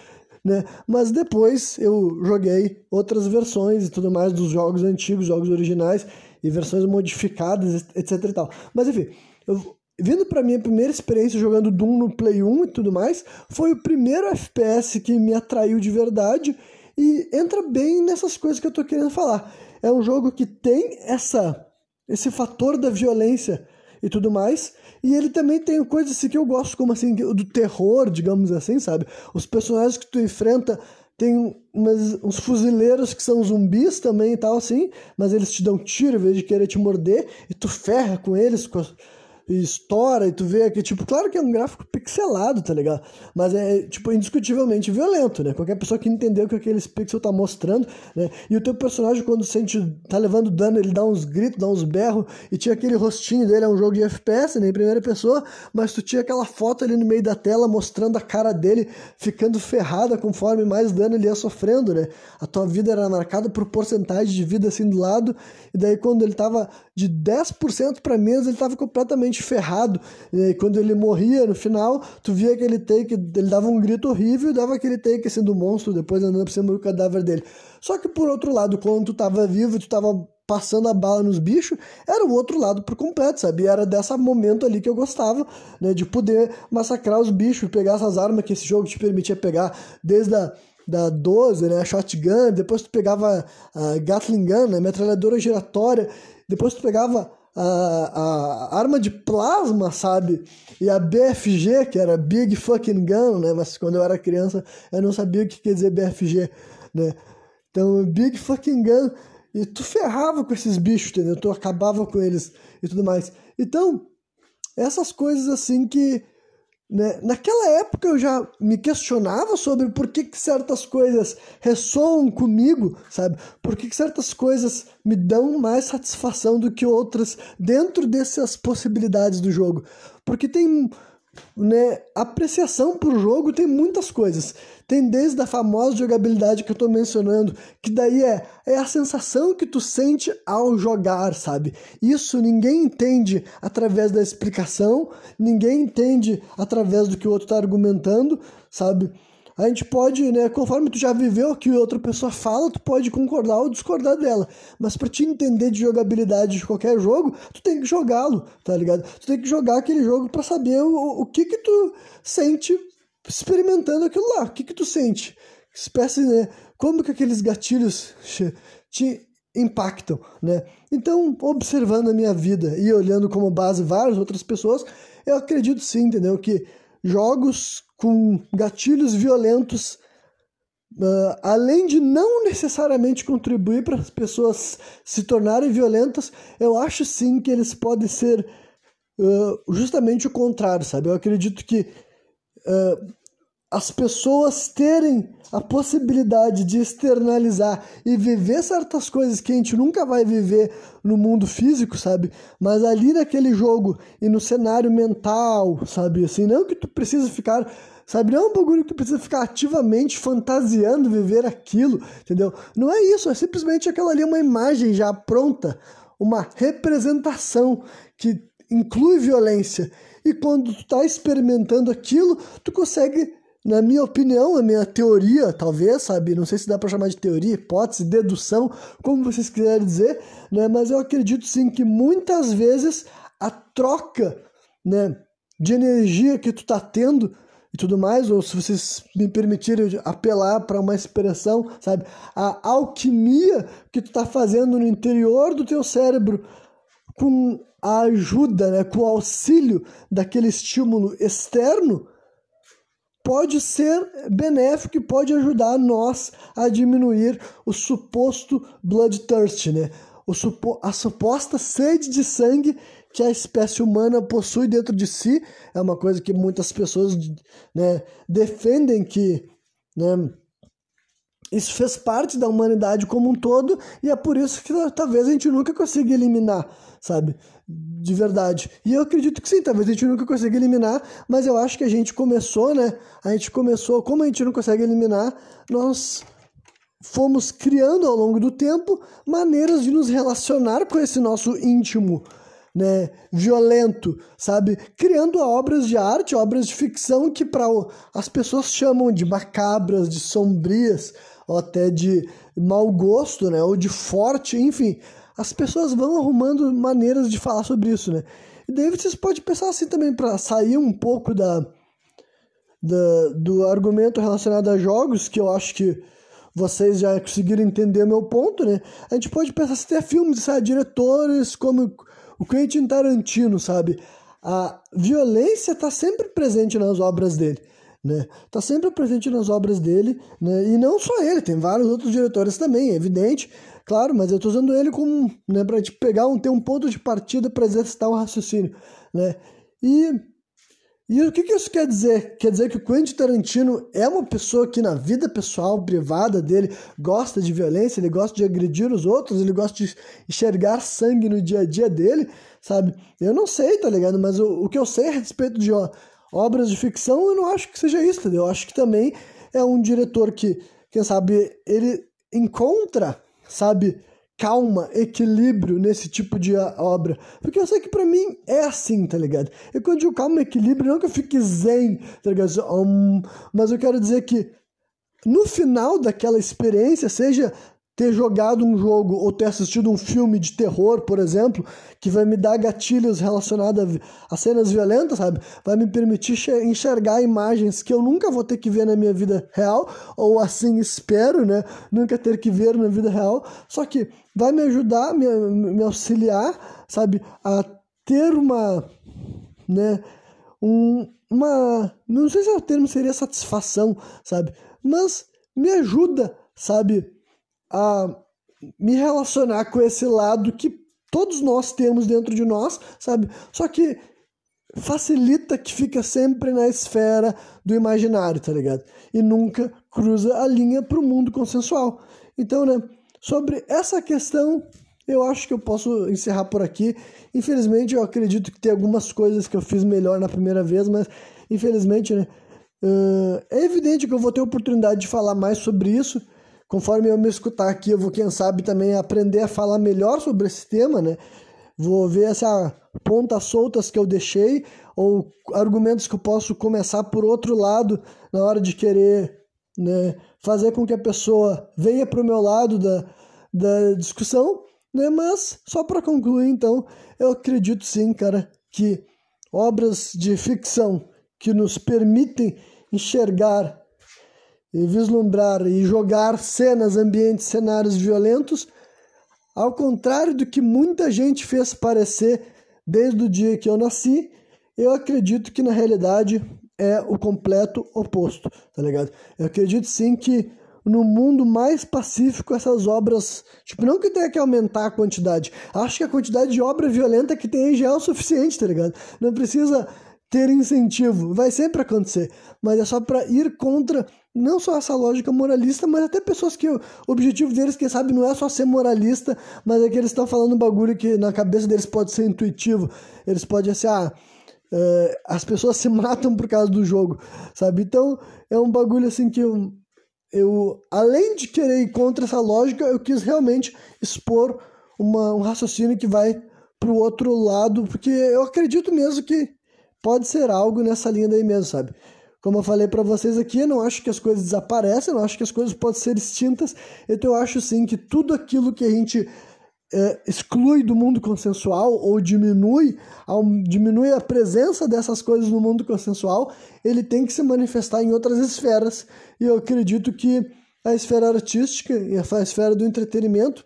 né? Mas depois eu joguei outras versões e tudo mais dos jogos antigos, jogos originais e versões modificadas, etc e tal. Mas enfim, eu, vindo para minha primeira experiência jogando Doom no Play 1 e tudo mais, foi o primeiro FPS que me atraiu de verdade e entra bem nessas coisas que eu tô querendo falar. É um jogo que tem essa esse fator da violência e tudo mais, e ele também tem coisas assim que eu gosto, como assim, do terror, digamos assim, sabe? Os personagens que tu enfrenta tem umas, uns fuzileiros que são zumbis também e tal, assim, mas eles te dão tiro em vez de querer te morder, e tu ferra com eles, com e estoura e tu vê que, tipo, claro que é um gráfico pixelado, tá ligado? Mas é, tipo, indiscutivelmente violento, né? Qualquer pessoa que entendeu o que aqueles pixels tá mostrando, né? E o teu personagem, quando sente, tá levando dano, ele dá uns gritos, dá uns berros, e tinha aquele rostinho dele, é um jogo de FPS, né? Em primeira pessoa, mas tu tinha aquela foto ali no meio da tela mostrando a cara dele ficando ferrada conforme mais dano ele ia sofrendo, né? A tua vida era marcada por porcentagem de vida assim do lado, e daí quando ele tava de 10% para menos, ele tava completamente completamente ferrado. E quando ele morria no final, tu via aquele take, ele dava um grito horrível e dava aquele take assim do monstro depois andando por cima do cadáver dele. Só que por outro lado, quando tu tava vivo, tu tava passando a bala nos bichos, era o outro lado por completo, sabe? Era desse momento ali que eu gostava, né? De poder massacrar os bichos, pegar essas armas que esse jogo te permitia pegar, desde a da 12, né, shotgun, depois tu pegava a Gatling gun, né, metralhadora giratória, depois tu pegava a, a arma de plasma, sabe? E a BFG, que era Big Fucking Gun, né? Mas quando eu era criança eu não sabia o que quer dizer BFG, né? Então, Big Fucking Gun. E tu ferrava com esses bichos, entendeu? Tu acabava com eles e tudo mais. Então, essas coisas assim que né? Naquela época eu já me questionava sobre por que, que certas coisas ressoam comigo, sabe? Por que, que certas coisas me dão mais satisfação do que outras dentro dessas possibilidades do jogo. Porque tem né, apreciação por jogo tem muitas coisas. Tem desde a famosa jogabilidade que eu estou mencionando, que daí é, é a sensação que tu sente ao jogar, sabe? Isso ninguém entende através da explicação, ninguém entende através do que o outro está argumentando, sabe? A gente pode, né, conforme tu já viveu o que outra pessoa fala, tu pode concordar ou discordar dela. Mas para te entender de jogabilidade de qualquer jogo, tu tem que jogá-lo, tá ligado? Tu tem que jogar aquele jogo para saber o, o que que tu sente experimentando aquilo lá. O que que tu sente? Espécie, né? Como que aqueles gatilhos te impactam, né? Então, observando a minha vida e olhando como base várias outras pessoas, eu acredito sim, entendeu? Que jogos com gatilhos violentos, uh, além de não necessariamente contribuir para as pessoas se tornarem violentas, eu acho sim que eles podem ser uh, justamente o contrário, sabe? Eu acredito que uh, as pessoas terem a possibilidade de externalizar e viver certas coisas que a gente nunca vai viver no mundo físico, sabe? Mas ali naquele jogo e no cenário mental, sabe? Assim, não que tu precisa ficar, sabe? Não é um bagulho que tu precisa ficar ativamente fantasiando viver aquilo, entendeu? Não é isso, é simplesmente aquela ali uma imagem já pronta, uma representação que inclui violência. E quando tu tá experimentando aquilo, tu consegue na minha opinião, a minha teoria, talvez, sabe? Não sei se dá para chamar de teoria, hipótese, dedução, como vocês quiserem dizer, né? Mas eu acredito sim que muitas vezes a troca, né, de energia que tu tá tendo e tudo mais, ou se vocês me permitirem apelar para uma expressão, sabe? A alquimia que tu tá fazendo no interior do teu cérebro com a ajuda, né, com o auxílio daquele estímulo externo, pode ser benéfico e pode ajudar nós a diminuir o suposto bloodthirst, né? O supo a suposta sede de sangue que a espécie humana possui dentro de si é uma coisa que muitas pessoas né, defendem que né, isso fez parte da humanidade como um todo e é por isso que talvez a gente nunca consiga eliminar, sabe? de verdade. E eu acredito que sim, talvez a gente nunca consiga eliminar, mas eu acho que a gente começou, né? A gente começou, como a gente não consegue eliminar, nós fomos criando ao longo do tempo maneiras de nos relacionar com esse nosso íntimo, né, violento, sabe? Criando obras de arte, obras de ficção que para as pessoas chamam de macabras, de sombrias, ou até de mau gosto, né, ou de forte, enfim, as pessoas vão arrumando maneiras de falar sobre isso, né? E daí vocês podem pensar assim também, para sair um pouco da, da, do argumento relacionado a jogos, que eu acho que vocês já conseguiram entender meu ponto, né? A gente pode pensar se tem filmes, sabe? diretores como o Quentin Tarantino, sabe? A violência está sempre presente nas obras dele. Né? Tá sempre presente nas obras dele, né? E não só ele, tem vários outros diretores também, é evidente, Claro, mas eu estou usando ele como, né, para te pegar um ter um ponto de partida para exercitar o raciocínio, né? E e o que, que isso quer dizer? Quer dizer que o Quentin Tarantino é uma pessoa que na vida pessoal, privada dele, gosta de violência, ele gosta de agredir os outros, ele gosta de enxergar sangue no dia a dia dele, sabe? Eu não sei, tá ligado? Mas o, o que eu sei a respeito de obras de ficção, eu não acho que seja isso, entendeu? Eu acho que também é um diretor que, quem sabe, ele encontra sabe, calma, equilíbrio nesse tipo de obra. Porque eu sei que para mim é assim, tá ligado? E quando eu digo calma, equilíbrio, não que eu fique zen, tá ligado? Um, mas eu quero dizer que no final daquela experiência, seja ter jogado um jogo ou ter assistido um filme de terror, por exemplo, que vai me dar gatilhos relacionados a, cenas violentas, sabe? Vai me permitir enxergar imagens que eu nunca vou ter que ver na minha vida real, ou assim espero, né? Nunca ter que ver na vida real. Só que vai me ajudar, me, me auxiliar, sabe? A ter uma, né? Um, uma, não sei se o termo seria satisfação, sabe? Mas me ajuda, sabe? A me relacionar com esse lado que todos nós temos dentro de nós, sabe? Só que facilita que fica sempre na esfera do imaginário, tá ligado? E nunca cruza a linha para o mundo consensual. Então, né, sobre essa questão, eu acho que eu posso encerrar por aqui. Infelizmente, eu acredito que tem algumas coisas que eu fiz melhor na primeira vez, mas infelizmente, né, uh, é evidente que eu vou ter oportunidade de falar mais sobre isso Conforme eu me escutar aqui, eu vou, quem sabe, também aprender a falar melhor sobre esse tema, né? Vou ver essa pontas soltas que eu deixei ou argumentos que eu posso começar por outro lado na hora de querer né, fazer com que a pessoa venha para o meu lado da, da discussão, né? Mas só para concluir, então, eu acredito sim, cara, que obras de ficção que nos permitem enxergar e vislumbrar e jogar cenas, ambientes, cenários violentos, ao contrário do que muita gente fez parecer desde o dia que eu nasci, eu acredito que na realidade é o completo oposto, tá ligado? Eu acredito sim que no mundo mais pacífico essas obras, tipo, não que tenha que aumentar a quantidade, acho que a quantidade de obra violenta que tem já é o suficiente, tá ligado? Não precisa ter incentivo, vai sempre acontecer, mas é só para ir contra não só essa lógica moralista, mas até pessoas que o objetivo deles, quem sabe, não é só ser moralista, mas é que eles estão falando um bagulho que na cabeça deles pode ser intuitivo. Eles podem ser, ah, é, as pessoas se matam por causa do jogo, sabe? Então é um bagulho assim que eu, eu além de querer ir contra essa lógica, eu quis realmente expor uma, um raciocínio que vai pro outro lado, porque eu acredito mesmo que pode ser algo nessa linha daí mesmo, sabe? Como eu falei para vocês aqui, eu não acho que as coisas desaparecem, não acho que as coisas podem ser extintas. Então eu acho sim que tudo aquilo que a gente é, exclui do mundo consensual ou diminui, ao, diminui a presença dessas coisas no mundo consensual, ele tem que se manifestar em outras esferas. E eu acredito que a esfera artística e a esfera do entretenimento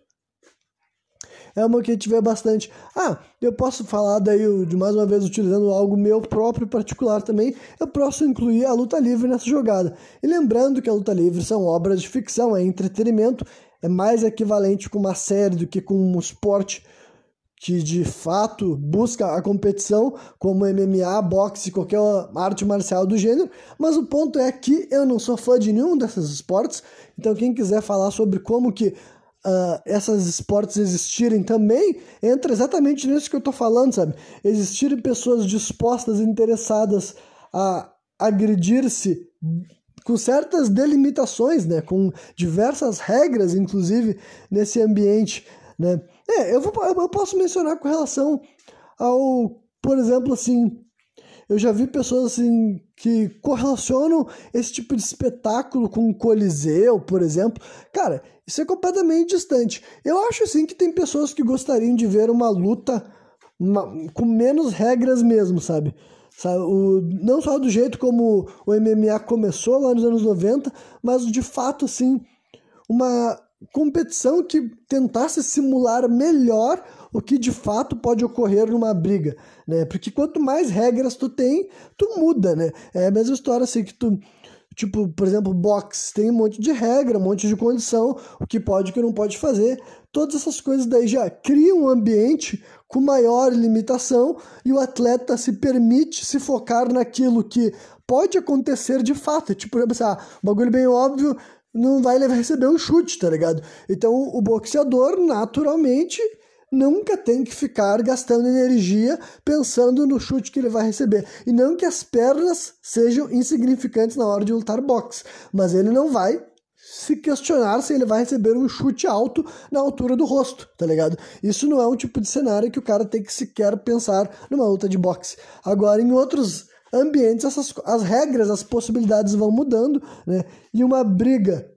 é uma que tiver bastante. Ah, eu posso falar daí, de mais uma vez, utilizando algo meu próprio particular também, eu posso incluir a luta livre nessa jogada. E lembrando que a luta livre são obras de ficção, é entretenimento, é mais equivalente com uma série do que com um esporte que de fato busca a competição, como MMA, boxe, qualquer arte marcial do gênero, mas o ponto é que eu não sou fã de nenhum desses esportes, então quem quiser falar sobre como que uh, essas esportes existirem também entra exatamente nisso que eu estou falando, sabe? Existirem pessoas dispostas, interessadas a agredir-se com certas delimitações, né? Com diversas regras, inclusive, nesse ambiente, né? É, eu, vou, eu posso mencionar com relação ao, por exemplo, assim, eu já vi pessoas assim que correlacionam esse tipo de espetáculo com o Coliseu, por exemplo. Cara, isso é completamente distante. Eu acho assim que tem pessoas que gostariam de ver uma luta uma, com menos regras mesmo, sabe? sabe? O, não só do jeito como o MMA começou lá nos anos 90, mas de fato, assim, uma competição que tentasse simular melhor o que de fato pode ocorrer numa briga, né? Porque quanto mais regras tu tem, tu muda, né? É a mesma história assim que tu Tipo, por exemplo, box tem um monte de regra, um monte de condição, o que pode o que não pode fazer. Todas essas coisas daí já criam um ambiente com maior limitação e o atleta se permite se focar naquilo que pode acontecer de fato. Tipo, assim, ah, um bagulho bem óbvio, não vai receber um chute, tá ligado? Então o boxeador, naturalmente, nunca tem que ficar gastando energia pensando no chute que ele vai receber. E não que as pernas sejam insignificantes na hora de lutar boxe, mas ele não vai se questionar se ele vai receber um chute alto na altura do rosto, tá ligado? Isso não é um tipo de cenário que o cara tem que sequer pensar numa luta de boxe. Agora, em outros ambientes, essas, as regras, as possibilidades vão mudando, né? E uma briga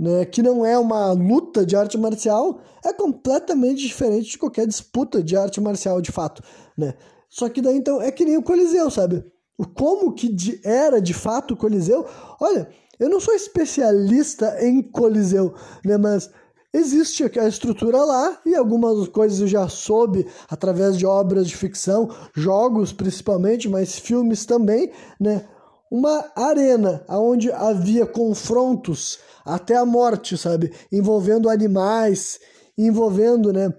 né, que não é uma luta de arte marcial, é completamente diferente de qualquer disputa de arte marcial de fato, né? Só que daí então é que nem o Coliseu, sabe? O como que de, era de fato o Coliseu. Olha, eu não sou especialista em Coliseu, né, mas existe a estrutura lá e algumas coisas eu já soube através de obras de ficção, jogos principalmente, mas filmes também, né? Uma arena onde havia confrontos até a morte, sabe? Envolvendo animais, envolvendo, né?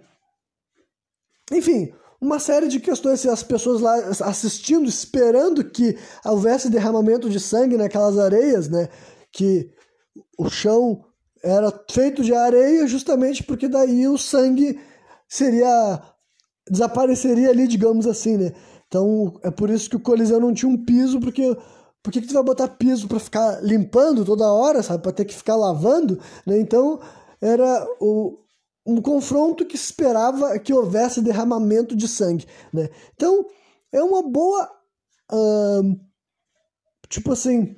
Enfim, uma série de questões, as pessoas lá assistindo, esperando que houvesse derramamento de sangue naquelas areias, né? Que o chão era feito de areia justamente porque daí o sangue seria desapareceria ali, digamos assim, né? Então é por isso que o Coliseu não tinha um piso, porque por que, que tu vai botar piso para ficar limpando toda hora, sabe? Para ter que ficar lavando, né? Então era o, um confronto que esperava que houvesse derramamento de sangue, né? Então é uma boa, uh, tipo assim,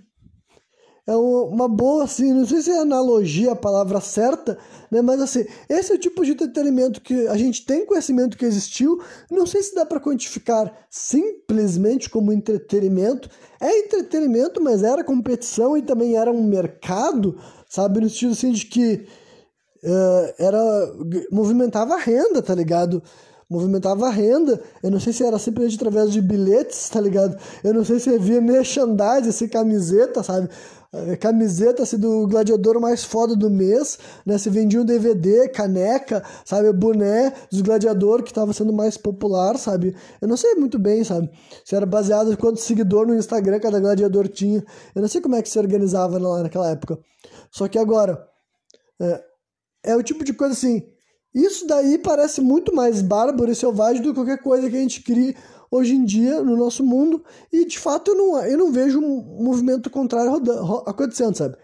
é uma boa, assim, não sei se é analogia a palavra certa, né? Mas assim, esse é o tipo de entretenimento que a gente tem conhecimento que existiu. Não sei se dá para quantificar simplesmente como entretenimento. É entretenimento, mas era competição e também era um mercado, sabe? No sentido assim de que uh, era movimentava a renda, tá ligado? Movimentava renda. Eu não sei se era simplesmente através de bilhetes, tá ligado? Eu não sei se havia merchandising, assim, camiseta, sabe? É, camiseta assim, do gladiador mais foda do mês, né? Se vendia um DVD, caneca, sabe? Boné dos gladiador que estava sendo mais popular, sabe? Eu não sei muito bem, sabe? Se era baseado em quantos seguidores no Instagram cada gladiador tinha. Eu não sei como é que se organizava lá naquela época. Só que agora, é, é o tipo de coisa assim. Isso daí parece muito mais bárbaro e selvagem do que qualquer coisa que a gente crie hoje em dia no nosso mundo e de fato eu não, eu não vejo um movimento contrário rodando, acontecendo, sabe?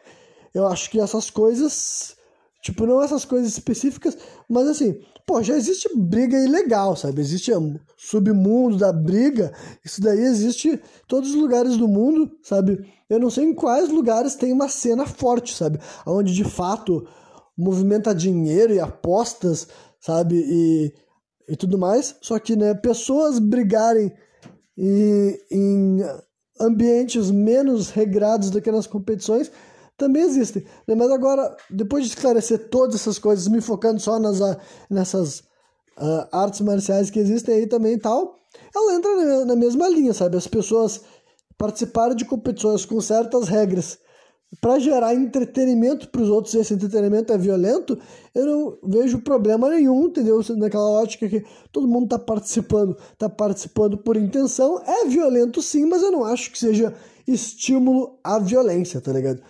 Eu acho que essas coisas, tipo, não essas coisas específicas, mas assim, pô, já existe briga ilegal, sabe? Existe um submundo da briga, isso daí existe em todos os lugares do mundo, sabe? Eu não sei em quais lugares tem uma cena forte, sabe? Onde de fato movimenta dinheiro e apostas, sabe? E e tudo mais. Só que, né, pessoas brigarem em, em ambientes menos regrados do que nas competições também existem. Né? Mas agora, depois de esclarecer todas essas coisas, me focando só nas, nessas uh, artes marciais que existem aí também e tal, ela entra na, na mesma linha, sabe? As pessoas participarem de competições com certas regras para gerar entretenimento para os outros, esse entretenimento é violento, eu não vejo problema nenhum, entendeu? Naquela ótica que todo mundo está participando, está participando por intenção, é violento sim, mas eu não acho que seja estímulo à violência, tá ligado?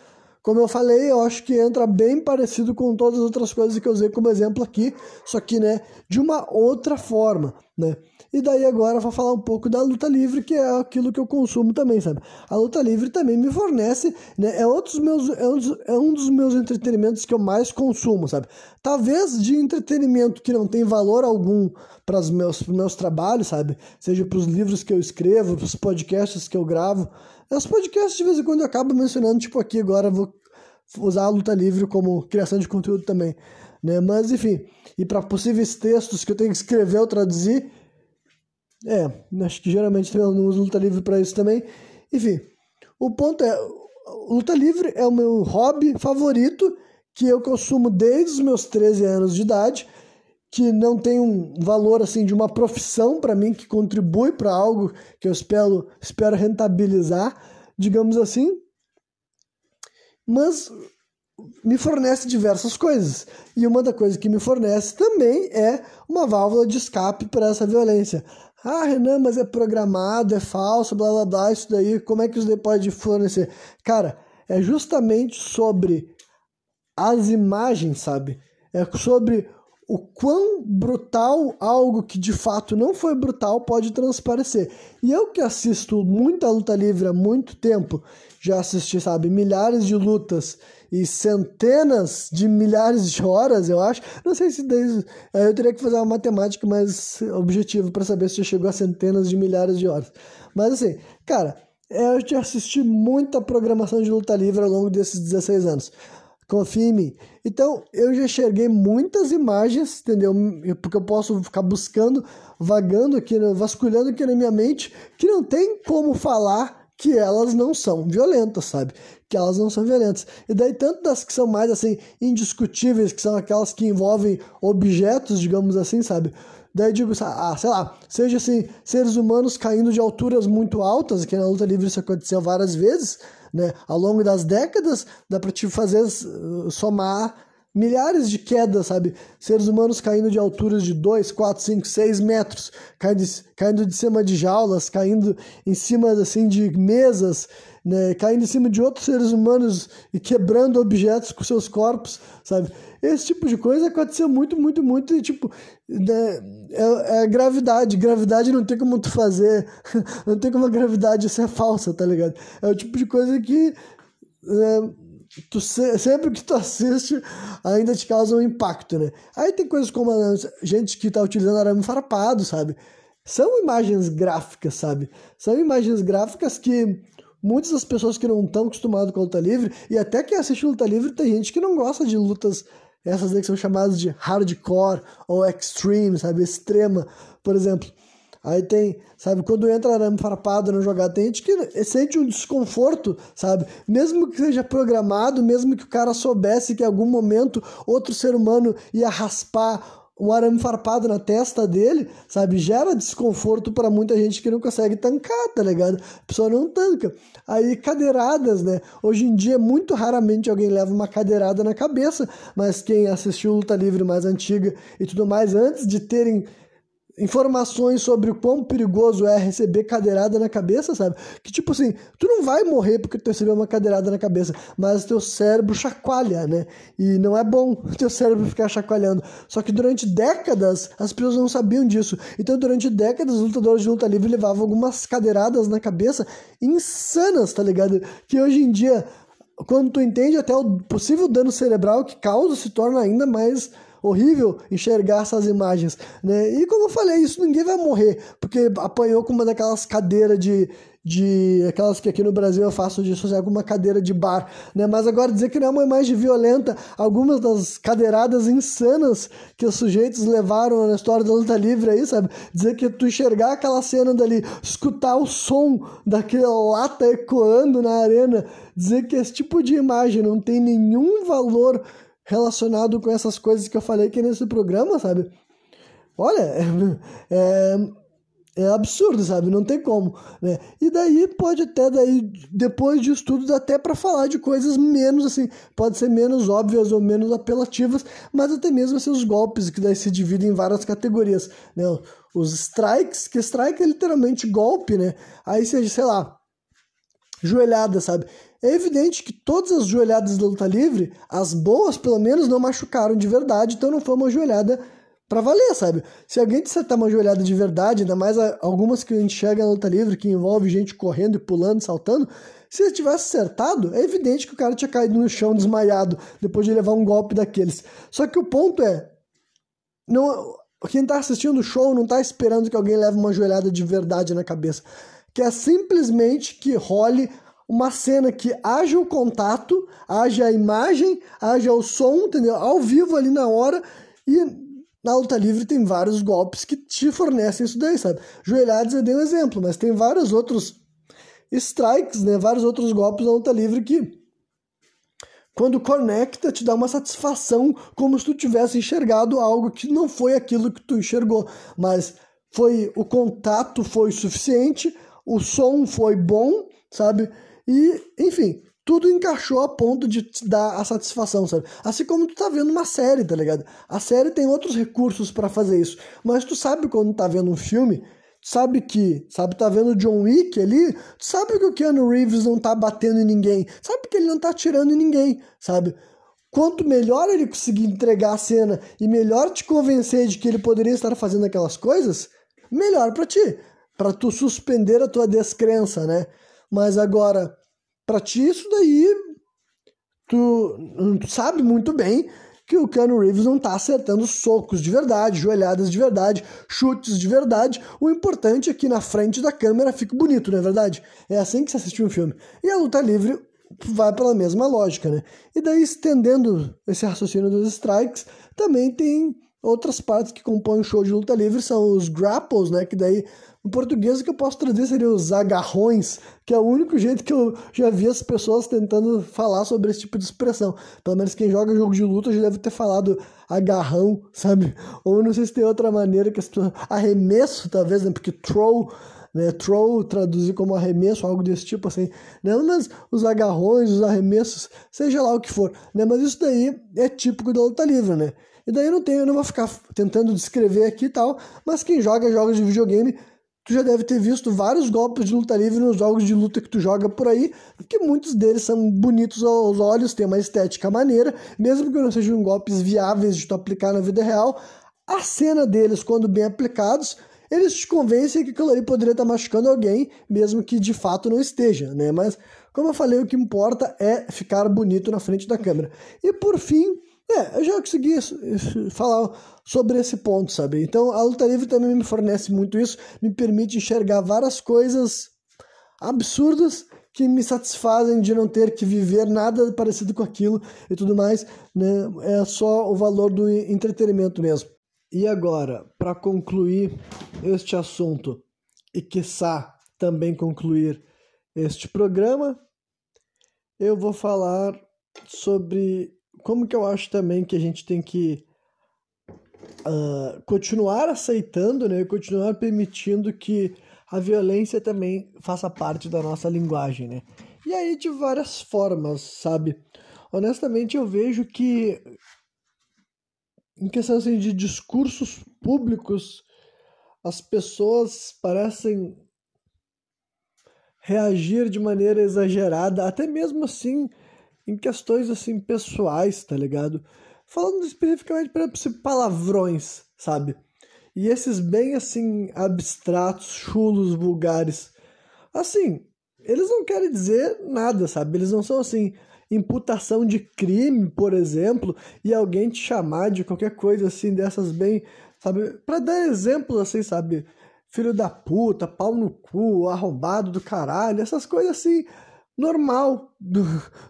Como eu falei, eu acho que entra bem parecido com todas as outras coisas que eu usei como exemplo aqui, só que, né, de uma outra forma, né? E daí agora vou falar um pouco da luta livre, que é aquilo que eu consumo também, sabe? A luta livre também me fornece, né? É, outros meus, é, um dos, é um dos meus entretenimentos que eu mais consumo, sabe? Talvez de entretenimento que não tem valor algum para os meus, meus trabalhos, sabe? Seja para os livros que eu escrevo, para os podcasts que eu gravo. Os podcasts de vez em quando eu acabo mencionando, tipo aqui agora vou usar a luta livre como criação de conteúdo também, né? Mas enfim, e para possíveis textos que eu tenho que escrever ou traduzir, é, acho que geralmente eu não uso luta livre para isso também. Enfim, o ponto é, luta livre é o meu hobby favorito que eu consumo desde os meus 13 anos de idade, que não tem um valor assim de uma profissão para mim que contribui para algo que eu espero espero rentabilizar, digamos assim. Mas me fornece diversas coisas. E uma das coisas que me fornece também é uma válvula de escape para essa violência. Ah, Renan, mas é programado, é falso, blá blá blá, isso daí, como é que isso daí pode fornecer? Cara, é justamente sobre as imagens, sabe? É sobre o quão brutal algo que de fato não foi brutal pode transparecer. E eu que assisto muita luta livre há muito tempo, já assisti, sabe, milhares de lutas e centenas de milhares de horas, eu acho. Não sei se daí, eu teria que fazer uma matemática mais objetiva para saber se já chegou a centenas de milhares de horas. Mas assim, cara, eu já assisti muita programação de luta livre ao longo desses 16 anos. confia em mim. Então, eu já enxerguei muitas imagens, entendeu? Porque eu posso ficar buscando, vagando aqui, vasculhando aqui na minha mente, que não tem como falar que elas não são violentas, sabe? Que elas não são violentas. E daí, tanto das que são mais, assim, indiscutíveis, que são aquelas que envolvem objetos, digamos assim, sabe? Daí digo, ah, sei lá, seja assim, seres humanos caindo de alturas muito altas, que na luta livre isso aconteceu várias vezes, né? Ao longo das décadas, dá para te fazer uh, somar milhares de quedas, sabe? Seres humanos caindo de alturas de 2, 4, 5, 6 metros, caindo, caindo de cima de jaulas, caindo em cima assim de mesas, né? caindo em cima de outros seres humanos e quebrando objetos com seus corpos, sabe? Esse tipo de coisa aconteceu muito, muito, muito e tipo, né? é, é gravidade, gravidade não tem como tu fazer, não tem como a gravidade ser falsa, tá ligado? É o tipo de coisa que é, tu sempre que tu assiste ainda te causa um impacto, né? Aí tem coisas como a gente que tá utilizando arame farpado, sabe? São imagens gráficas, sabe? São imagens gráficas que muitas das pessoas que não estão acostumadas com a luta livre, e até quem assiste luta livre, tem gente que não gosta de lutas, essas que são chamadas de hardcore ou extreme, sabe? Extrema, por exemplo. Aí tem, sabe, quando entra arame farpado na jogada, tem gente que sente um desconforto, sabe? Mesmo que seja programado, mesmo que o cara soubesse que em algum momento outro ser humano ia raspar um arame farpado na testa dele, sabe? Gera desconforto para muita gente que não consegue tancar, tá ligado? A pessoa não tanca. Aí cadeiradas, né? Hoje em dia, muito raramente alguém leva uma cadeirada na cabeça, mas quem assistiu Luta Livre mais antiga e tudo mais, antes de terem informações sobre o quão perigoso é receber cadeirada na cabeça, sabe? Que tipo assim, tu não vai morrer porque tu recebeu uma cadeirada na cabeça, mas teu cérebro chacoalha, né? E não é bom teu cérebro ficar chacoalhando. Só que durante décadas as pessoas não sabiam disso. Então durante décadas os lutadores de luta livre levavam algumas cadeiradas na cabeça insanas, tá ligado? Que hoje em dia, quando tu entende até o possível dano cerebral que causa, se torna ainda mais horrível enxergar essas imagens, né? E como eu falei, isso ninguém vai morrer, porque apanhou com uma daquelas cadeiras de, de aquelas que aqui no Brasil eu faço de associar com uma cadeira de bar, né? Mas agora dizer que não é uma imagem violenta, algumas das cadeiradas insanas que os sujeitos levaram na história da luta livre aí, sabe? Dizer que tu enxergar aquela cena dali, escutar o som daquela lata ecoando na arena, dizer que esse tipo de imagem não tem nenhum valor relacionado com essas coisas que eu falei aqui nesse programa, sabe? Olha, é, é, absurdo, sabe? Não tem como, né? E daí pode até daí depois de estudos até para falar de coisas menos assim, pode ser menos óbvias ou menos apelativas, mas até mesmo assim, os golpes que daí se dividem em várias categorias, né? Os strikes, que strike é literalmente golpe, né? Aí seja, sei lá, joelhada, sabe? É evidente que todas as joelhadas da luta livre, as boas pelo menos, não machucaram de verdade, então não foi uma joelhada para valer, sabe? Se alguém te acertar uma joelhada de verdade, ainda mais algumas que a gente chega na luta livre, que envolve gente correndo e pulando, saltando, se ele tivesse acertado, é evidente que o cara tinha caído no chão desmaiado depois de levar um golpe daqueles. Só que o ponto é, não, quem tá assistindo o show não tá esperando que alguém leve uma joelhada de verdade na cabeça, que é simplesmente que role uma cena que haja o contato, haja a imagem, haja o som, entendeu? Ao vivo ali na hora e na luta livre tem vários golpes que te fornecem isso daí, sabe? Joelhadas eu dei um exemplo, mas tem vários outros strikes, né? Vários outros golpes na luta livre que quando conecta te dá uma satisfação como se tu tivesse enxergado algo que não foi aquilo que tu enxergou, mas foi o contato foi suficiente, o som foi bom, sabe? E, enfim, tudo encaixou a ponto de te dar a satisfação, sabe? Assim como tu tá vendo uma série, tá ligado? A série tem outros recursos para fazer isso, mas tu sabe quando tá vendo um filme, sabe que, sabe, tá vendo John Wick ali, sabe que o Keanu Reeves não tá batendo em ninguém, sabe que ele não tá atirando em ninguém, sabe? Quanto melhor ele conseguir entregar a cena e melhor te convencer de que ele poderia estar fazendo aquelas coisas, melhor para ti, para tu suspender a tua descrença, né? Mas agora, para ti, isso daí, tu, tu sabe muito bem que o Keanu Reeves não tá acertando socos de verdade, joelhadas de verdade, chutes de verdade. O importante é que na frente da câmera fique bonito, não é verdade? É assim que se assiste um filme. E a luta livre, vai pela mesma lógica, né? E daí, estendendo esse raciocínio dos strikes, também tem outras partes que compõem o show de luta livre, são os grapples, né? Que daí, em português, o que eu posso traduzir seria os agarrões, que é o único jeito que eu já vi as pessoas tentando falar sobre esse tipo de expressão. Pelo menos quem joga jogo de luta já deve ter falado agarrão, sabe? Ou não sei se tem outra maneira que as pessoas... Arremesso, talvez, né? Porque throw né? Throw traduzir como arremesso, algo desse tipo assim, né? Mas os agarrões, os arremessos, seja lá o que for, né? Mas isso daí é típico da luta livre, né? E daí eu não tenho, eu não vou ficar tentando descrever aqui e tal, mas quem joga jogos de videogame, tu já deve ter visto vários golpes de luta livre nos jogos de luta que tu joga por aí, que muitos deles são bonitos aos olhos, tem uma estética maneira, mesmo que não sejam golpes viáveis de tu aplicar na vida real, a cena deles, quando bem aplicados, eles te convencem que aquilo ali poderia estar machucando alguém, mesmo que de fato não esteja, né? Mas, como eu falei, o que importa é ficar bonito na frente da câmera. E por fim, é, eu já consegui falar sobre esse ponto, sabe? Então, a luta livre também me fornece muito isso, me permite enxergar várias coisas absurdas que me satisfazem de não ter que viver nada parecido com aquilo e tudo mais, né? É só o valor do entretenimento mesmo. E agora, para concluir este assunto e quiçá também concluir este programa, eu vou falar sobre como que eu acho também que a gente tem que uh, continuar aceitando, né, continuar permitindo que a violência também faça parte da nossa linguagem, né? E aí de várias formas, sabe? Honestamente eu vejo que em questão assim, de discursos públicos, as pessoas parecem reagir de maneira exagerada, até mesmo assim em questões assim pessoais, tá ligado? Falando especificamente, exemplo, palavrões, sabe? E esses bem assim abstratos, chulos, vulgares. Assim, eles não querem dizer nada, sabe? Eles não são assim, imputação de crime, por exemplo, e alguém te chamar de qualquer coisa assim dessas bem, sabe? Para dar exemplos assim, sabe? Filho da puta, pau no cu, arrombado do caralho, essas coisas assim, normal, do,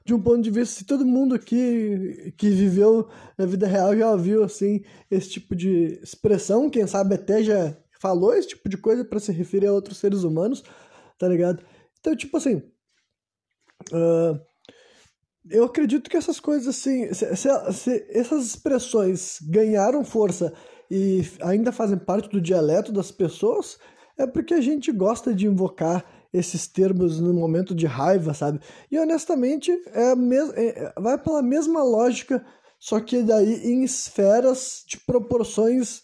de um ponto de vista, se todo mundo aqui que viveu na vida real já ouviu assim esse tipo de expressão, quem sabe até já falou esse tipo de coisa para se referir a outros seres humanos, tá ligado? Então, tipo assim, uh, eu acredito que essas coisas assim, se, se, se, essas expressões ganharam força e ainda fazem parte do dialeto das pessoas, é porque a gente gosta de invocar esses termos no momento de raiva, sabe? E honestamente, é, mes é vai pela mesma lógica, só que daí em esferas de proporções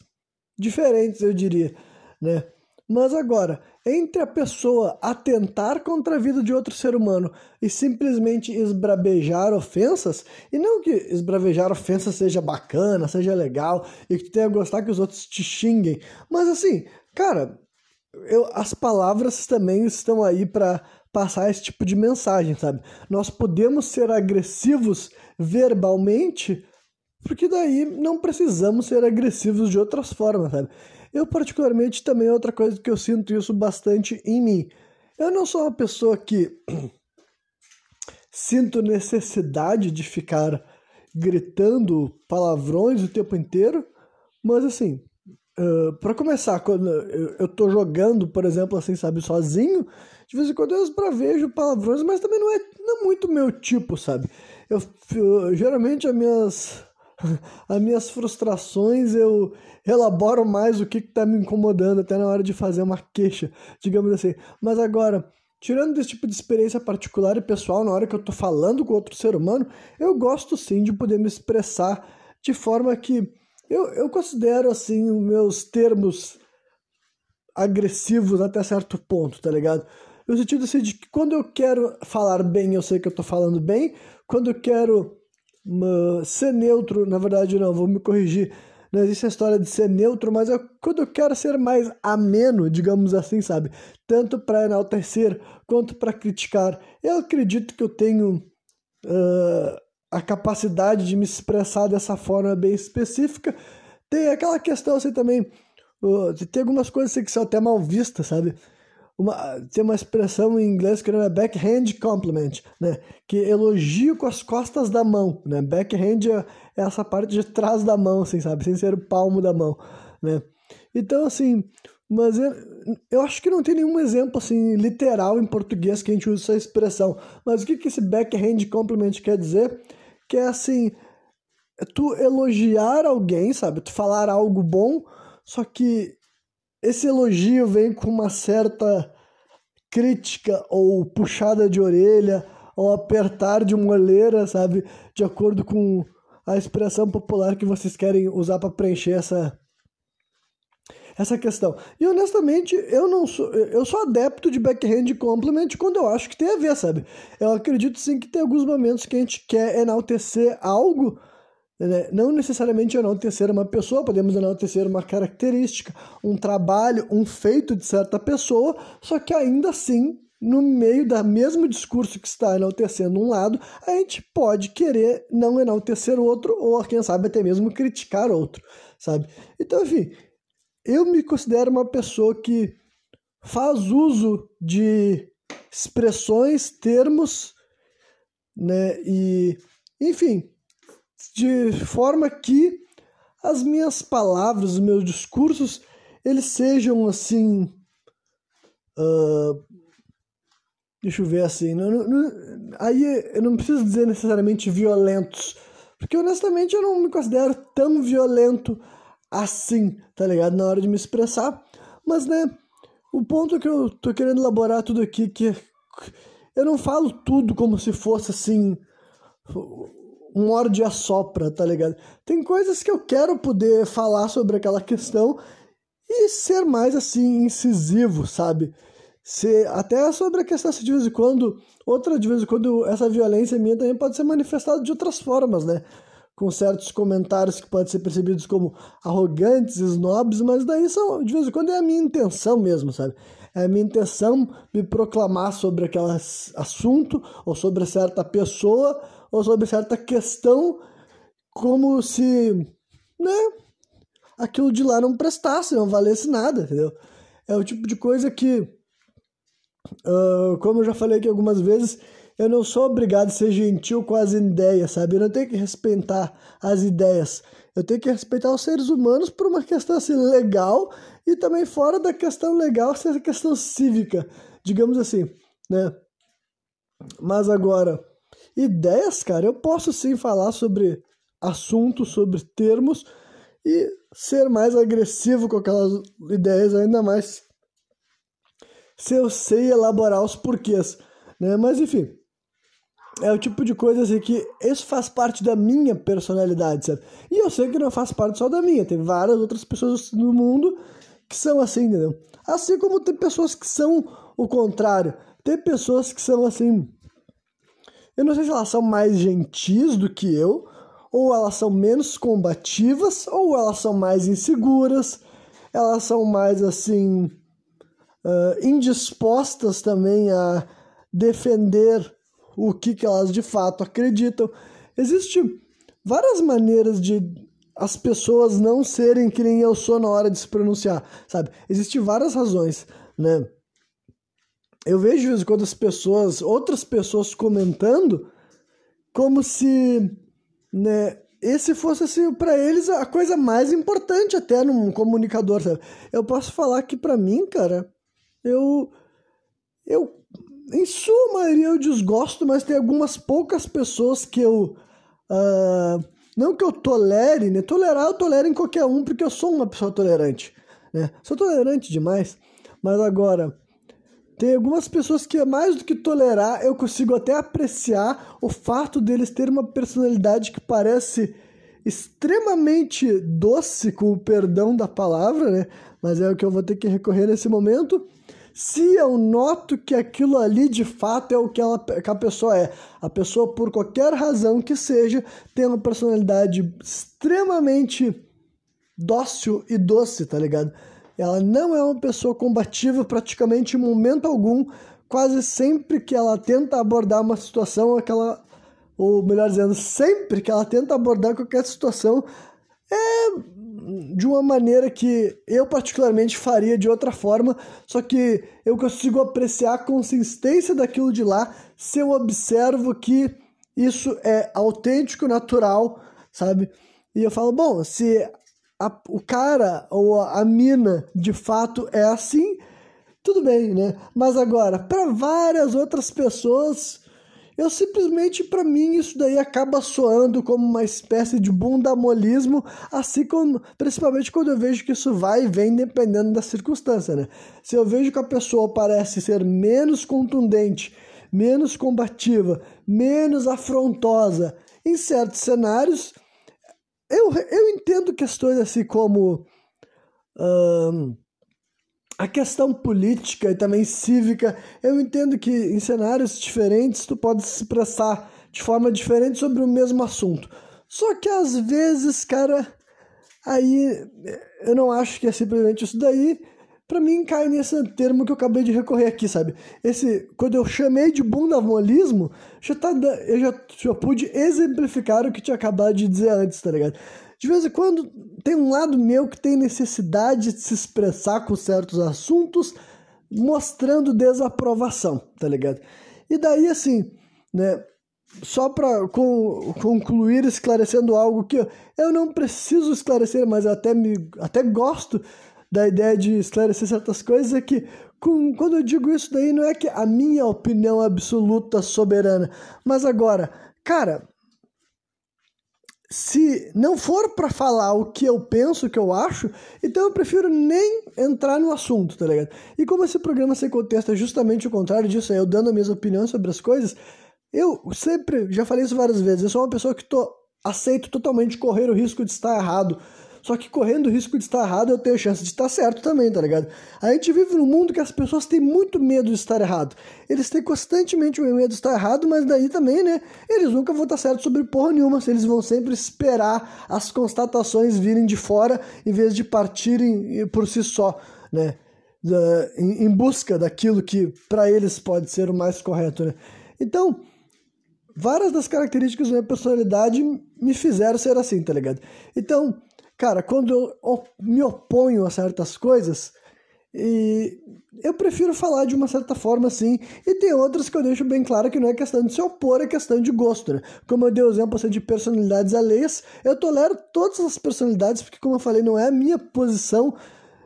diferentes, eu diria, né? Mas agora, entre a pessoa atentar contra a vida de outro ser humano e simplesmente esbravejar ofensas, e não que esbravejar ofensas seja bacana, seja legal e que tu tenha gostar que os outros te xinguem, mas assim, cara, eu, as palavras também estão aí para passar esse tipo de mensagem, sabe? Nós podemos ser agressivos verbalmente, porque daí não precisamos ser agressivos de outras formas, sabe? Eu, particularmente, também é outra coisa que eu sinto isso bastante em mim. Eu não sou uma pessoa que sinto necessidade de ficar gritando palavrões o tempo inteiro, mas assim, uh, para começar, quando eu, eu tô jogando, por exemplo, assim, sabe, sozinho, de vez em quando eu esbravejo palavrões, mas também não é, não é muito meu tipo, sabe? Eu, eu geralmente as minhas as minhas frustrações eu elaboro mais o que está me incomodando até na hora de fazer uma queixa, digamos assim. Mas agora, tirando desse tipo de experiência particular e pessoal, na hora que eu estou falando com outro ser humano, eu gosto sim de poder me expressar de forma que eu, eu considero assim os meus termos agressivos até certo ponto, tá ligado? No sentido assim de que quando eu quero falar bem, eu sei que eu estou falando bem, quando eu quero ser neutro, na verdade não, vou me corrigir. Não existe a história de ser neutro, mas eu, quando eu quero ser mais ameno, digamos assim, sabe? Tanto para enaltecer quanto para criticar. Eu acredito que eu tenho uh, a capacidade de me expressar dessa forma bem específica. Tem aquela questão assim também, uh, tem algumas coisas assim que são até mal vistas, sabe? uma, tem uma expressão em inglês que é backhand compliment, né? Que elogio com as costas da mão, né? Backhand é essa parte de trás da mão, assim, sabe? Sem ser o palmo da mão, né? Então, assim, mas eu, eu acho que não tem nenhum exemplo, assim, literal em português que a gente usa essa expressão. Mas o que, que esse backhand compliment quer dizer? Que é, assim, é tu elogiar alguém, sabe? Tu falar algo bom, só que esse elogio vem com uma certa crítica ou puxada de orelha ou apertar de uma olheira, sabe? De acordo com a expressão popular que vocês querem usar para preencher essa essa questão. E honestamente, eu não sou eu sou adepto de backhand compliment quando eu acho que tem a ver, sabe? Eu acredito sim que tem alguns momentos que a gente quer enaltecer algo né? Não necessariamente enaltecer uma pessoa, podemos enaltecer uma característica, um trabalho, um feito de certa pessoa, só que ainda assim, no meio do mesmo discurso que está enaltecendo um lado, a gente pode querer não enaltecer o outro, ou quem sabe até mesmo criticar outro, sabe? Então, enfim, eu me considero uma pessoa que faz uso de expressões, termos, né? E, enfim, de forma que as minhas palavras, os meus discursos, eles sejam assim. Uh, deixa eu ver assim. Não, não, aí eu não preciso dizer necessariamente violentos, porque honestamente eu não me considero tão violento assim, tá ligado? Na hora de me expressar. Mas, né, o ponto que eu tô querendo elaborar tudo aqui, que eu não falo tudo como se fosse assim morde a sopra, tá ligado? Tem coisas que eu quero poder falar sobre aquela questão e ser mais assim incisivo, sabe? Se, até sobre a questão de vez em quando, outra de vez em quando, essa violência minha também pode ser manifestada de outras formas, né? Com certos comentários que podem ser percebidos como arrogantes, snobs, mas daí são, de vez em quando é a minha intenção mesmo, sabe? É a minha intenção me proclamar sobre aquele assunto ou sobre certa pessoa ou sobre certa questão como se, né, aquilo de lá não prestasse, não valesse nada, entendeu? É o tipo de coisa que, uh, como eu já falei aqui algumas vezes, eu não sou obrigado a ser gentil com as ideias, sabe? Eu não tenho que respeitar as ideias. Eu tenho que respeitar os seres humanos por uma questão assim legal e também fora da questão legal, essa questão cívica, digamos assim, né? Mas agora, ideias, cara, eu posso sim falar sobre assuntos, sobre termos e ser mais agressivo com aquelas ideias, ainda mais se eu sei elaborar os porquês, né? Mas enfim, é o tipo de coisa assim que isso faz parte da minha personalidade, certo? E eu sei que não faz parte só da minha, tem várias outras pessoas no mundo que são assim, entendeu? Assim como tem pessoas que são o contrário. Tem pessoas que são assim eu não sei se elas são mais gentis do que eu, ou elas são menos combativas, ou elas são mais inseguras, elas são mais assim uh, indispostas também a defender o que, que elas de fato acreditam. Existem várias maneiras de as pessoas não serem que nem eu sou na hora de se pronunciar, sabe? Existem várias razões, né? eu vejo de vez em quando as pessoas, outras pessoas comentando, como se né, esse fosse assim, para eles a coisa mais importante até num comunicador, sabe? Eu posso falar que para mim, cara, eu eu em sua maioria eu desgosto, mas tem algumas poucas pessoas que eu uh, não que eu tolere, né? Tolerar eu tolero em qualquer um porque eu sou uma pessoa tolerante, né? Sou tolerante demais, mas agora tem algumas pessoas que, mais do que tolerar, eu consigo até apreciar o fato deles terem uma personalidade que parece extremamente doce, com o perdão da palavra, né? Mas é o que eu vou ter que recorrer nesse momento. Se eu noto que aquilo ali de fato é o que, ela, que a pessoa é, a pessoa, por qualquer razão que seja, tem uma personalidade extremamente dócil e doce, tá ligado? Ela não é uma pessoa combativa praticamente em momento algum. Quase sempre que ela tenta abordar uma situação, aquela, ou melhor dizendo, sempre que ela tenta abordar qualquer situação, é de uma maneira que eu particularmente faria de outra forma, só que eu consigo apreciar a consistência daquilo de lá se eu observo que isso é autêntico, natural, sabe? E eu falo, bom, se a, o cara ou a, a mina de fato é assim, tudo bem, né? Mas agora, para várias outras pessoas, eu simplesmente, para mim, isso daí acaba soando como uma espécie de bundamolismo, assim como, principalmente quando eu vejo que isso vai e vem dependendo da circunstância, né? Se eu vejo que a pessoa parece ser menos contundente, menos combativa, menos afrontosa em certos cenários, eu, eu entendo questões assim como. Hum, a questão política e também cívica, eu entendo que em cenários diferentes tu pode se expressar de forma diferente sobre o mesmo assunto. Só que às vezes, cara, aí eu não acho que é simplesmente isso daí. Para mim cai nesse termo que eu acabei de recorrer aqui, sabe? Esse quando eu chamei de bundamolismo, já tá eu já, já pude exemplificar o que tinha acabado de dizer antes, tá ligado? De vez em quando tem um lado meu que tem necessidade de se expressar com certos assuntos, mostrando desaprovação, tá ligado? E daí, assim, né? Só para concluir esclarecendo algo que eu não preciso esclarecer, mas até, me, até gosto da ideia de esclarecer certas coisas, é que com, quando eu digo isso daí, não é que a minha opinião absoluta soberana, mas agora, cara, se não for para falar o que eu penso, o que eu acho, então eu prefiro nem entrar no assunto, tá ligado? E como esse programa sem contexto é justamente o contrário disso, é eu dando as minhas opiniões sobre as coisas, eu sempre, já falei isso várias vezes, eu sou uma pessoa que tô, aceito totalmente correr o risco de estar errado, só que correndo o risco de estar errado, eu tenho chance de estar certo também, tá ligado? A gente vive num mundo que as pessoas têm muito medo de estar errado. Eles têm constantemente o medo de estar errado, mas daí também, né? Eles nunca vão estar certos sobre porra nenhuma. Eles vão sempre esperar as constatações virem de fora em vez de partirem por si só, né? em busca daquilo que para eles pode ser o mais correto, né? Então, várias das características da minha personalidade me fizeram ser assim, tá ligado? Então, Cara, quando eu me oponho a certas coisas, e eu prefiro falar de uma certa forma assim, e tem outras que eu deixo bem claro que não é questão de se opor, é questão de gosto, né? Como eu dei o exemplo assim, de personalidades alheias, eu tolero todas as personalidades, porque como eu falei, não é a minha posição,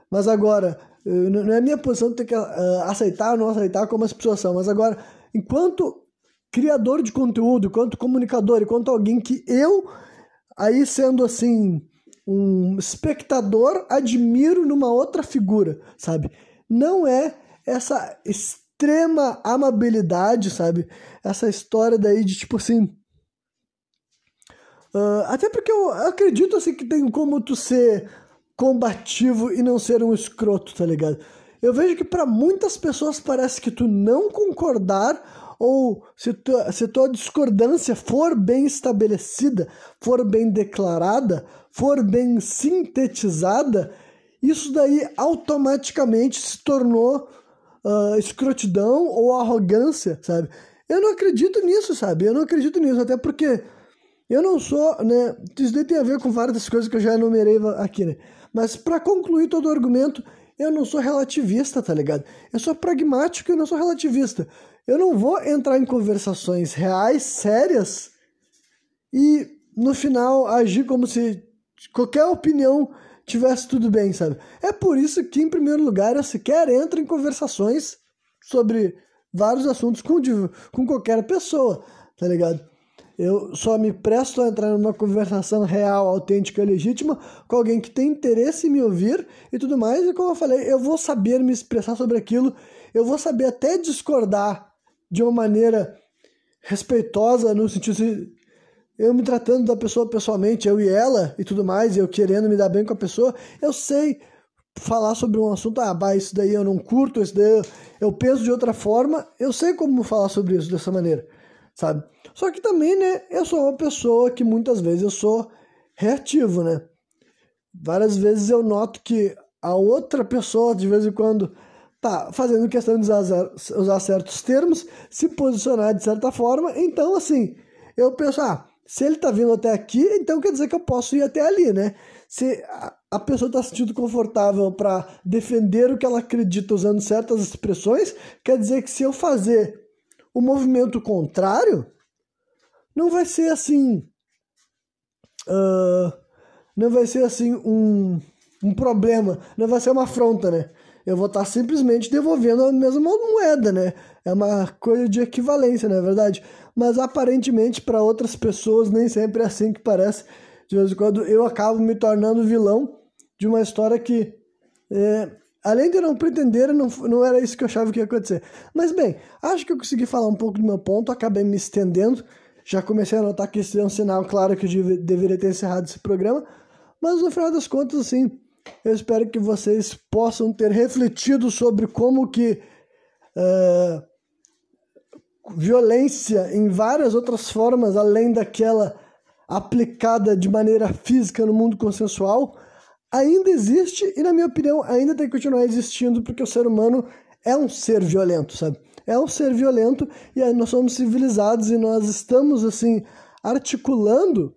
mas agora, eh, não é a minha posição ter que uh, aceitar ou não aceitar como as pessoas são, mas agora, enquanto criador de conteúdo, enquanto comunicador, enquanto alguém que eu, aí sendo assim, um espectador admiro numa outra figura, sabe? Não é essa extrema amabilidade, sabe? Essa história daí de tipo assim. Uh, até porque eu acredito assim que tem como tu ser combativo e não ser um escroto, tá ligado? Eu vejo que para muitas pessoas parece que tu não concordar ou se, tu, se tua discordância for bem estabelecida, for bem declarada, for bem sintetizada, isso daí automaticamente se tornou uh, escrotidão ou arrogância, sabe? Eu não acredito nisso, sabe? Eu não acredito nisso, até porque eu não sou, né? Isso daí tem a ver com várias das coisas que eu já enumerei aqui, né? Mas para concluir todo o argumento, eu não sou relativista, tá ligado? Eu sou pragmático e não sou relativista. Eu não vou entrar em conversações reais, sérias, e no final agir como se qualquer opinião tivesse tudo bem, sabe? É por isso que, em primeiro lugar, eu sequer entro em conversações sobre vários assuntos com, com qualquer pessoa, tá ligado? Eu só me presto a entrar numa conversação real, autêntica, legítima com alguém que tem interesse em me ouvir e tudo mais. E como eu falei, eu vou saber me expressar sobre aquilo, eu vou saber até discordar de uma maneira respeitosa, no sentido eu me tratando da pessoa pessoalmente, eu e ela e tudo mais, eu querendo me dar bem com a pessoa, eu sei falar sobre um assunto, ah, bah, isso daí eu não curto, isso daí eu, eu penso de outra forma, eu sei como falar sobre isso dessa maneira, sabe? Só que também, né, eu sou uma pessoa que muitas vezes eu sou reativo, né? Várias vezes eu noto que a outra pessoa, de vez em quando, tá fazendo questão de usar, usar certos termos, se posicionar de certa forma, então, assim, eu penso, ah, se ele tá vindo até aqui, então quer dizer que eu posso ir até ali, né? Se a pessoa está se sentindo confortável para defender o que ela acredita usando certas expressões, quer dizer que se eu fazer o movimento contrário, não vai ser assim. Uh, não vai ser assim um, um problema, não vai ser uma afronta, né? Eu vou estar tá simplesmente devolvendo a mesma moeda, né? É uma coisa de equivalência, não é verdade? Mas aparentemente para outras pessoas nem sempre é assim que parece. De vez em quando eu acabo me tornando vilão de uma história que, é, além de não pretender, não, não era isso que eu achava que ia acontecer. Mas bem, acho que eu consegui falar um pouco do meu ponto, acabei me estendendo. Já comecei a notar que isso é um sinal claro que eu deveria ter encerrado esse programa. Mas no final das contas, assim, eu espero que vocês possam ter refletido sobre como que uh, violência em várias outras formas, além daquela aplicada de maneira física no mundo consensual, ainda existe e, na minha opinião, ainda tem que continuar existindo porque o ser humano é um ser violento, sabe? É um ser violento e nós somos civilizados e nós estamos, assim, articulando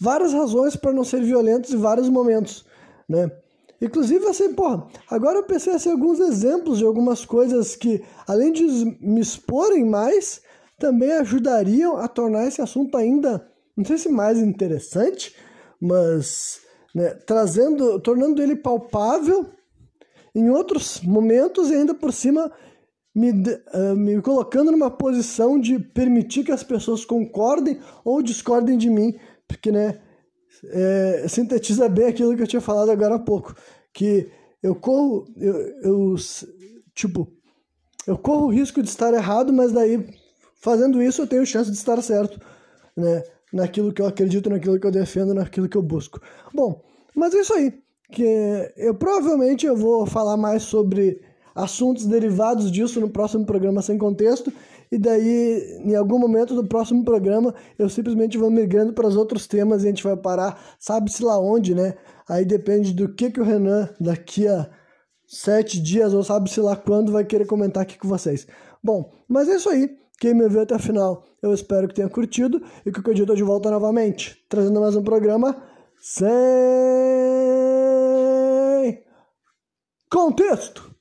várias razões para não ser violentos em vários momentos, né? Inclusive, assim, porra, agora eu pensei assim, alguns exemplos de algumas coisas que, além de me exporem mais, também ajudariam a tornar esse assunto ainda, não sei se mais interessante, mas né, trazendo, tornando ele palpável em outros momentos e ainda por cima me, uh, me colocando numa posição de permitir que as pessoas concordem ou discordem de mim, porque né, é, sintetiza bem aquilo que eu tinha falado agora há pouco, que eu corro, eu, eu, tipo, eu corro o risco de estar errado, mas daí fazendo isso eu tenho chance de estar certo, né? Naquilo que eu acredito, naquilo que eu defendo, naquilo que eu busco. Bom, mas é isso aí, que eu provavelmente eu vou falar mais sobre assuntos derivados disso no próximo programa sem contexto e daí, em algum momento do próximo programa, eu simplesmente vou migrando para os outros temas e a gente vai parar, sabe-se lá onde, né? Aí depende do que, que o Renan, daqui a sete dias, ou sabe-se lá quando, vai querer comentar aqui com vocês. Bom, mas é isso aí. Quem me viu até o final, eu espero que tenha curtido e que o dia de volta novamente, trazendo mais um programa sem contexto.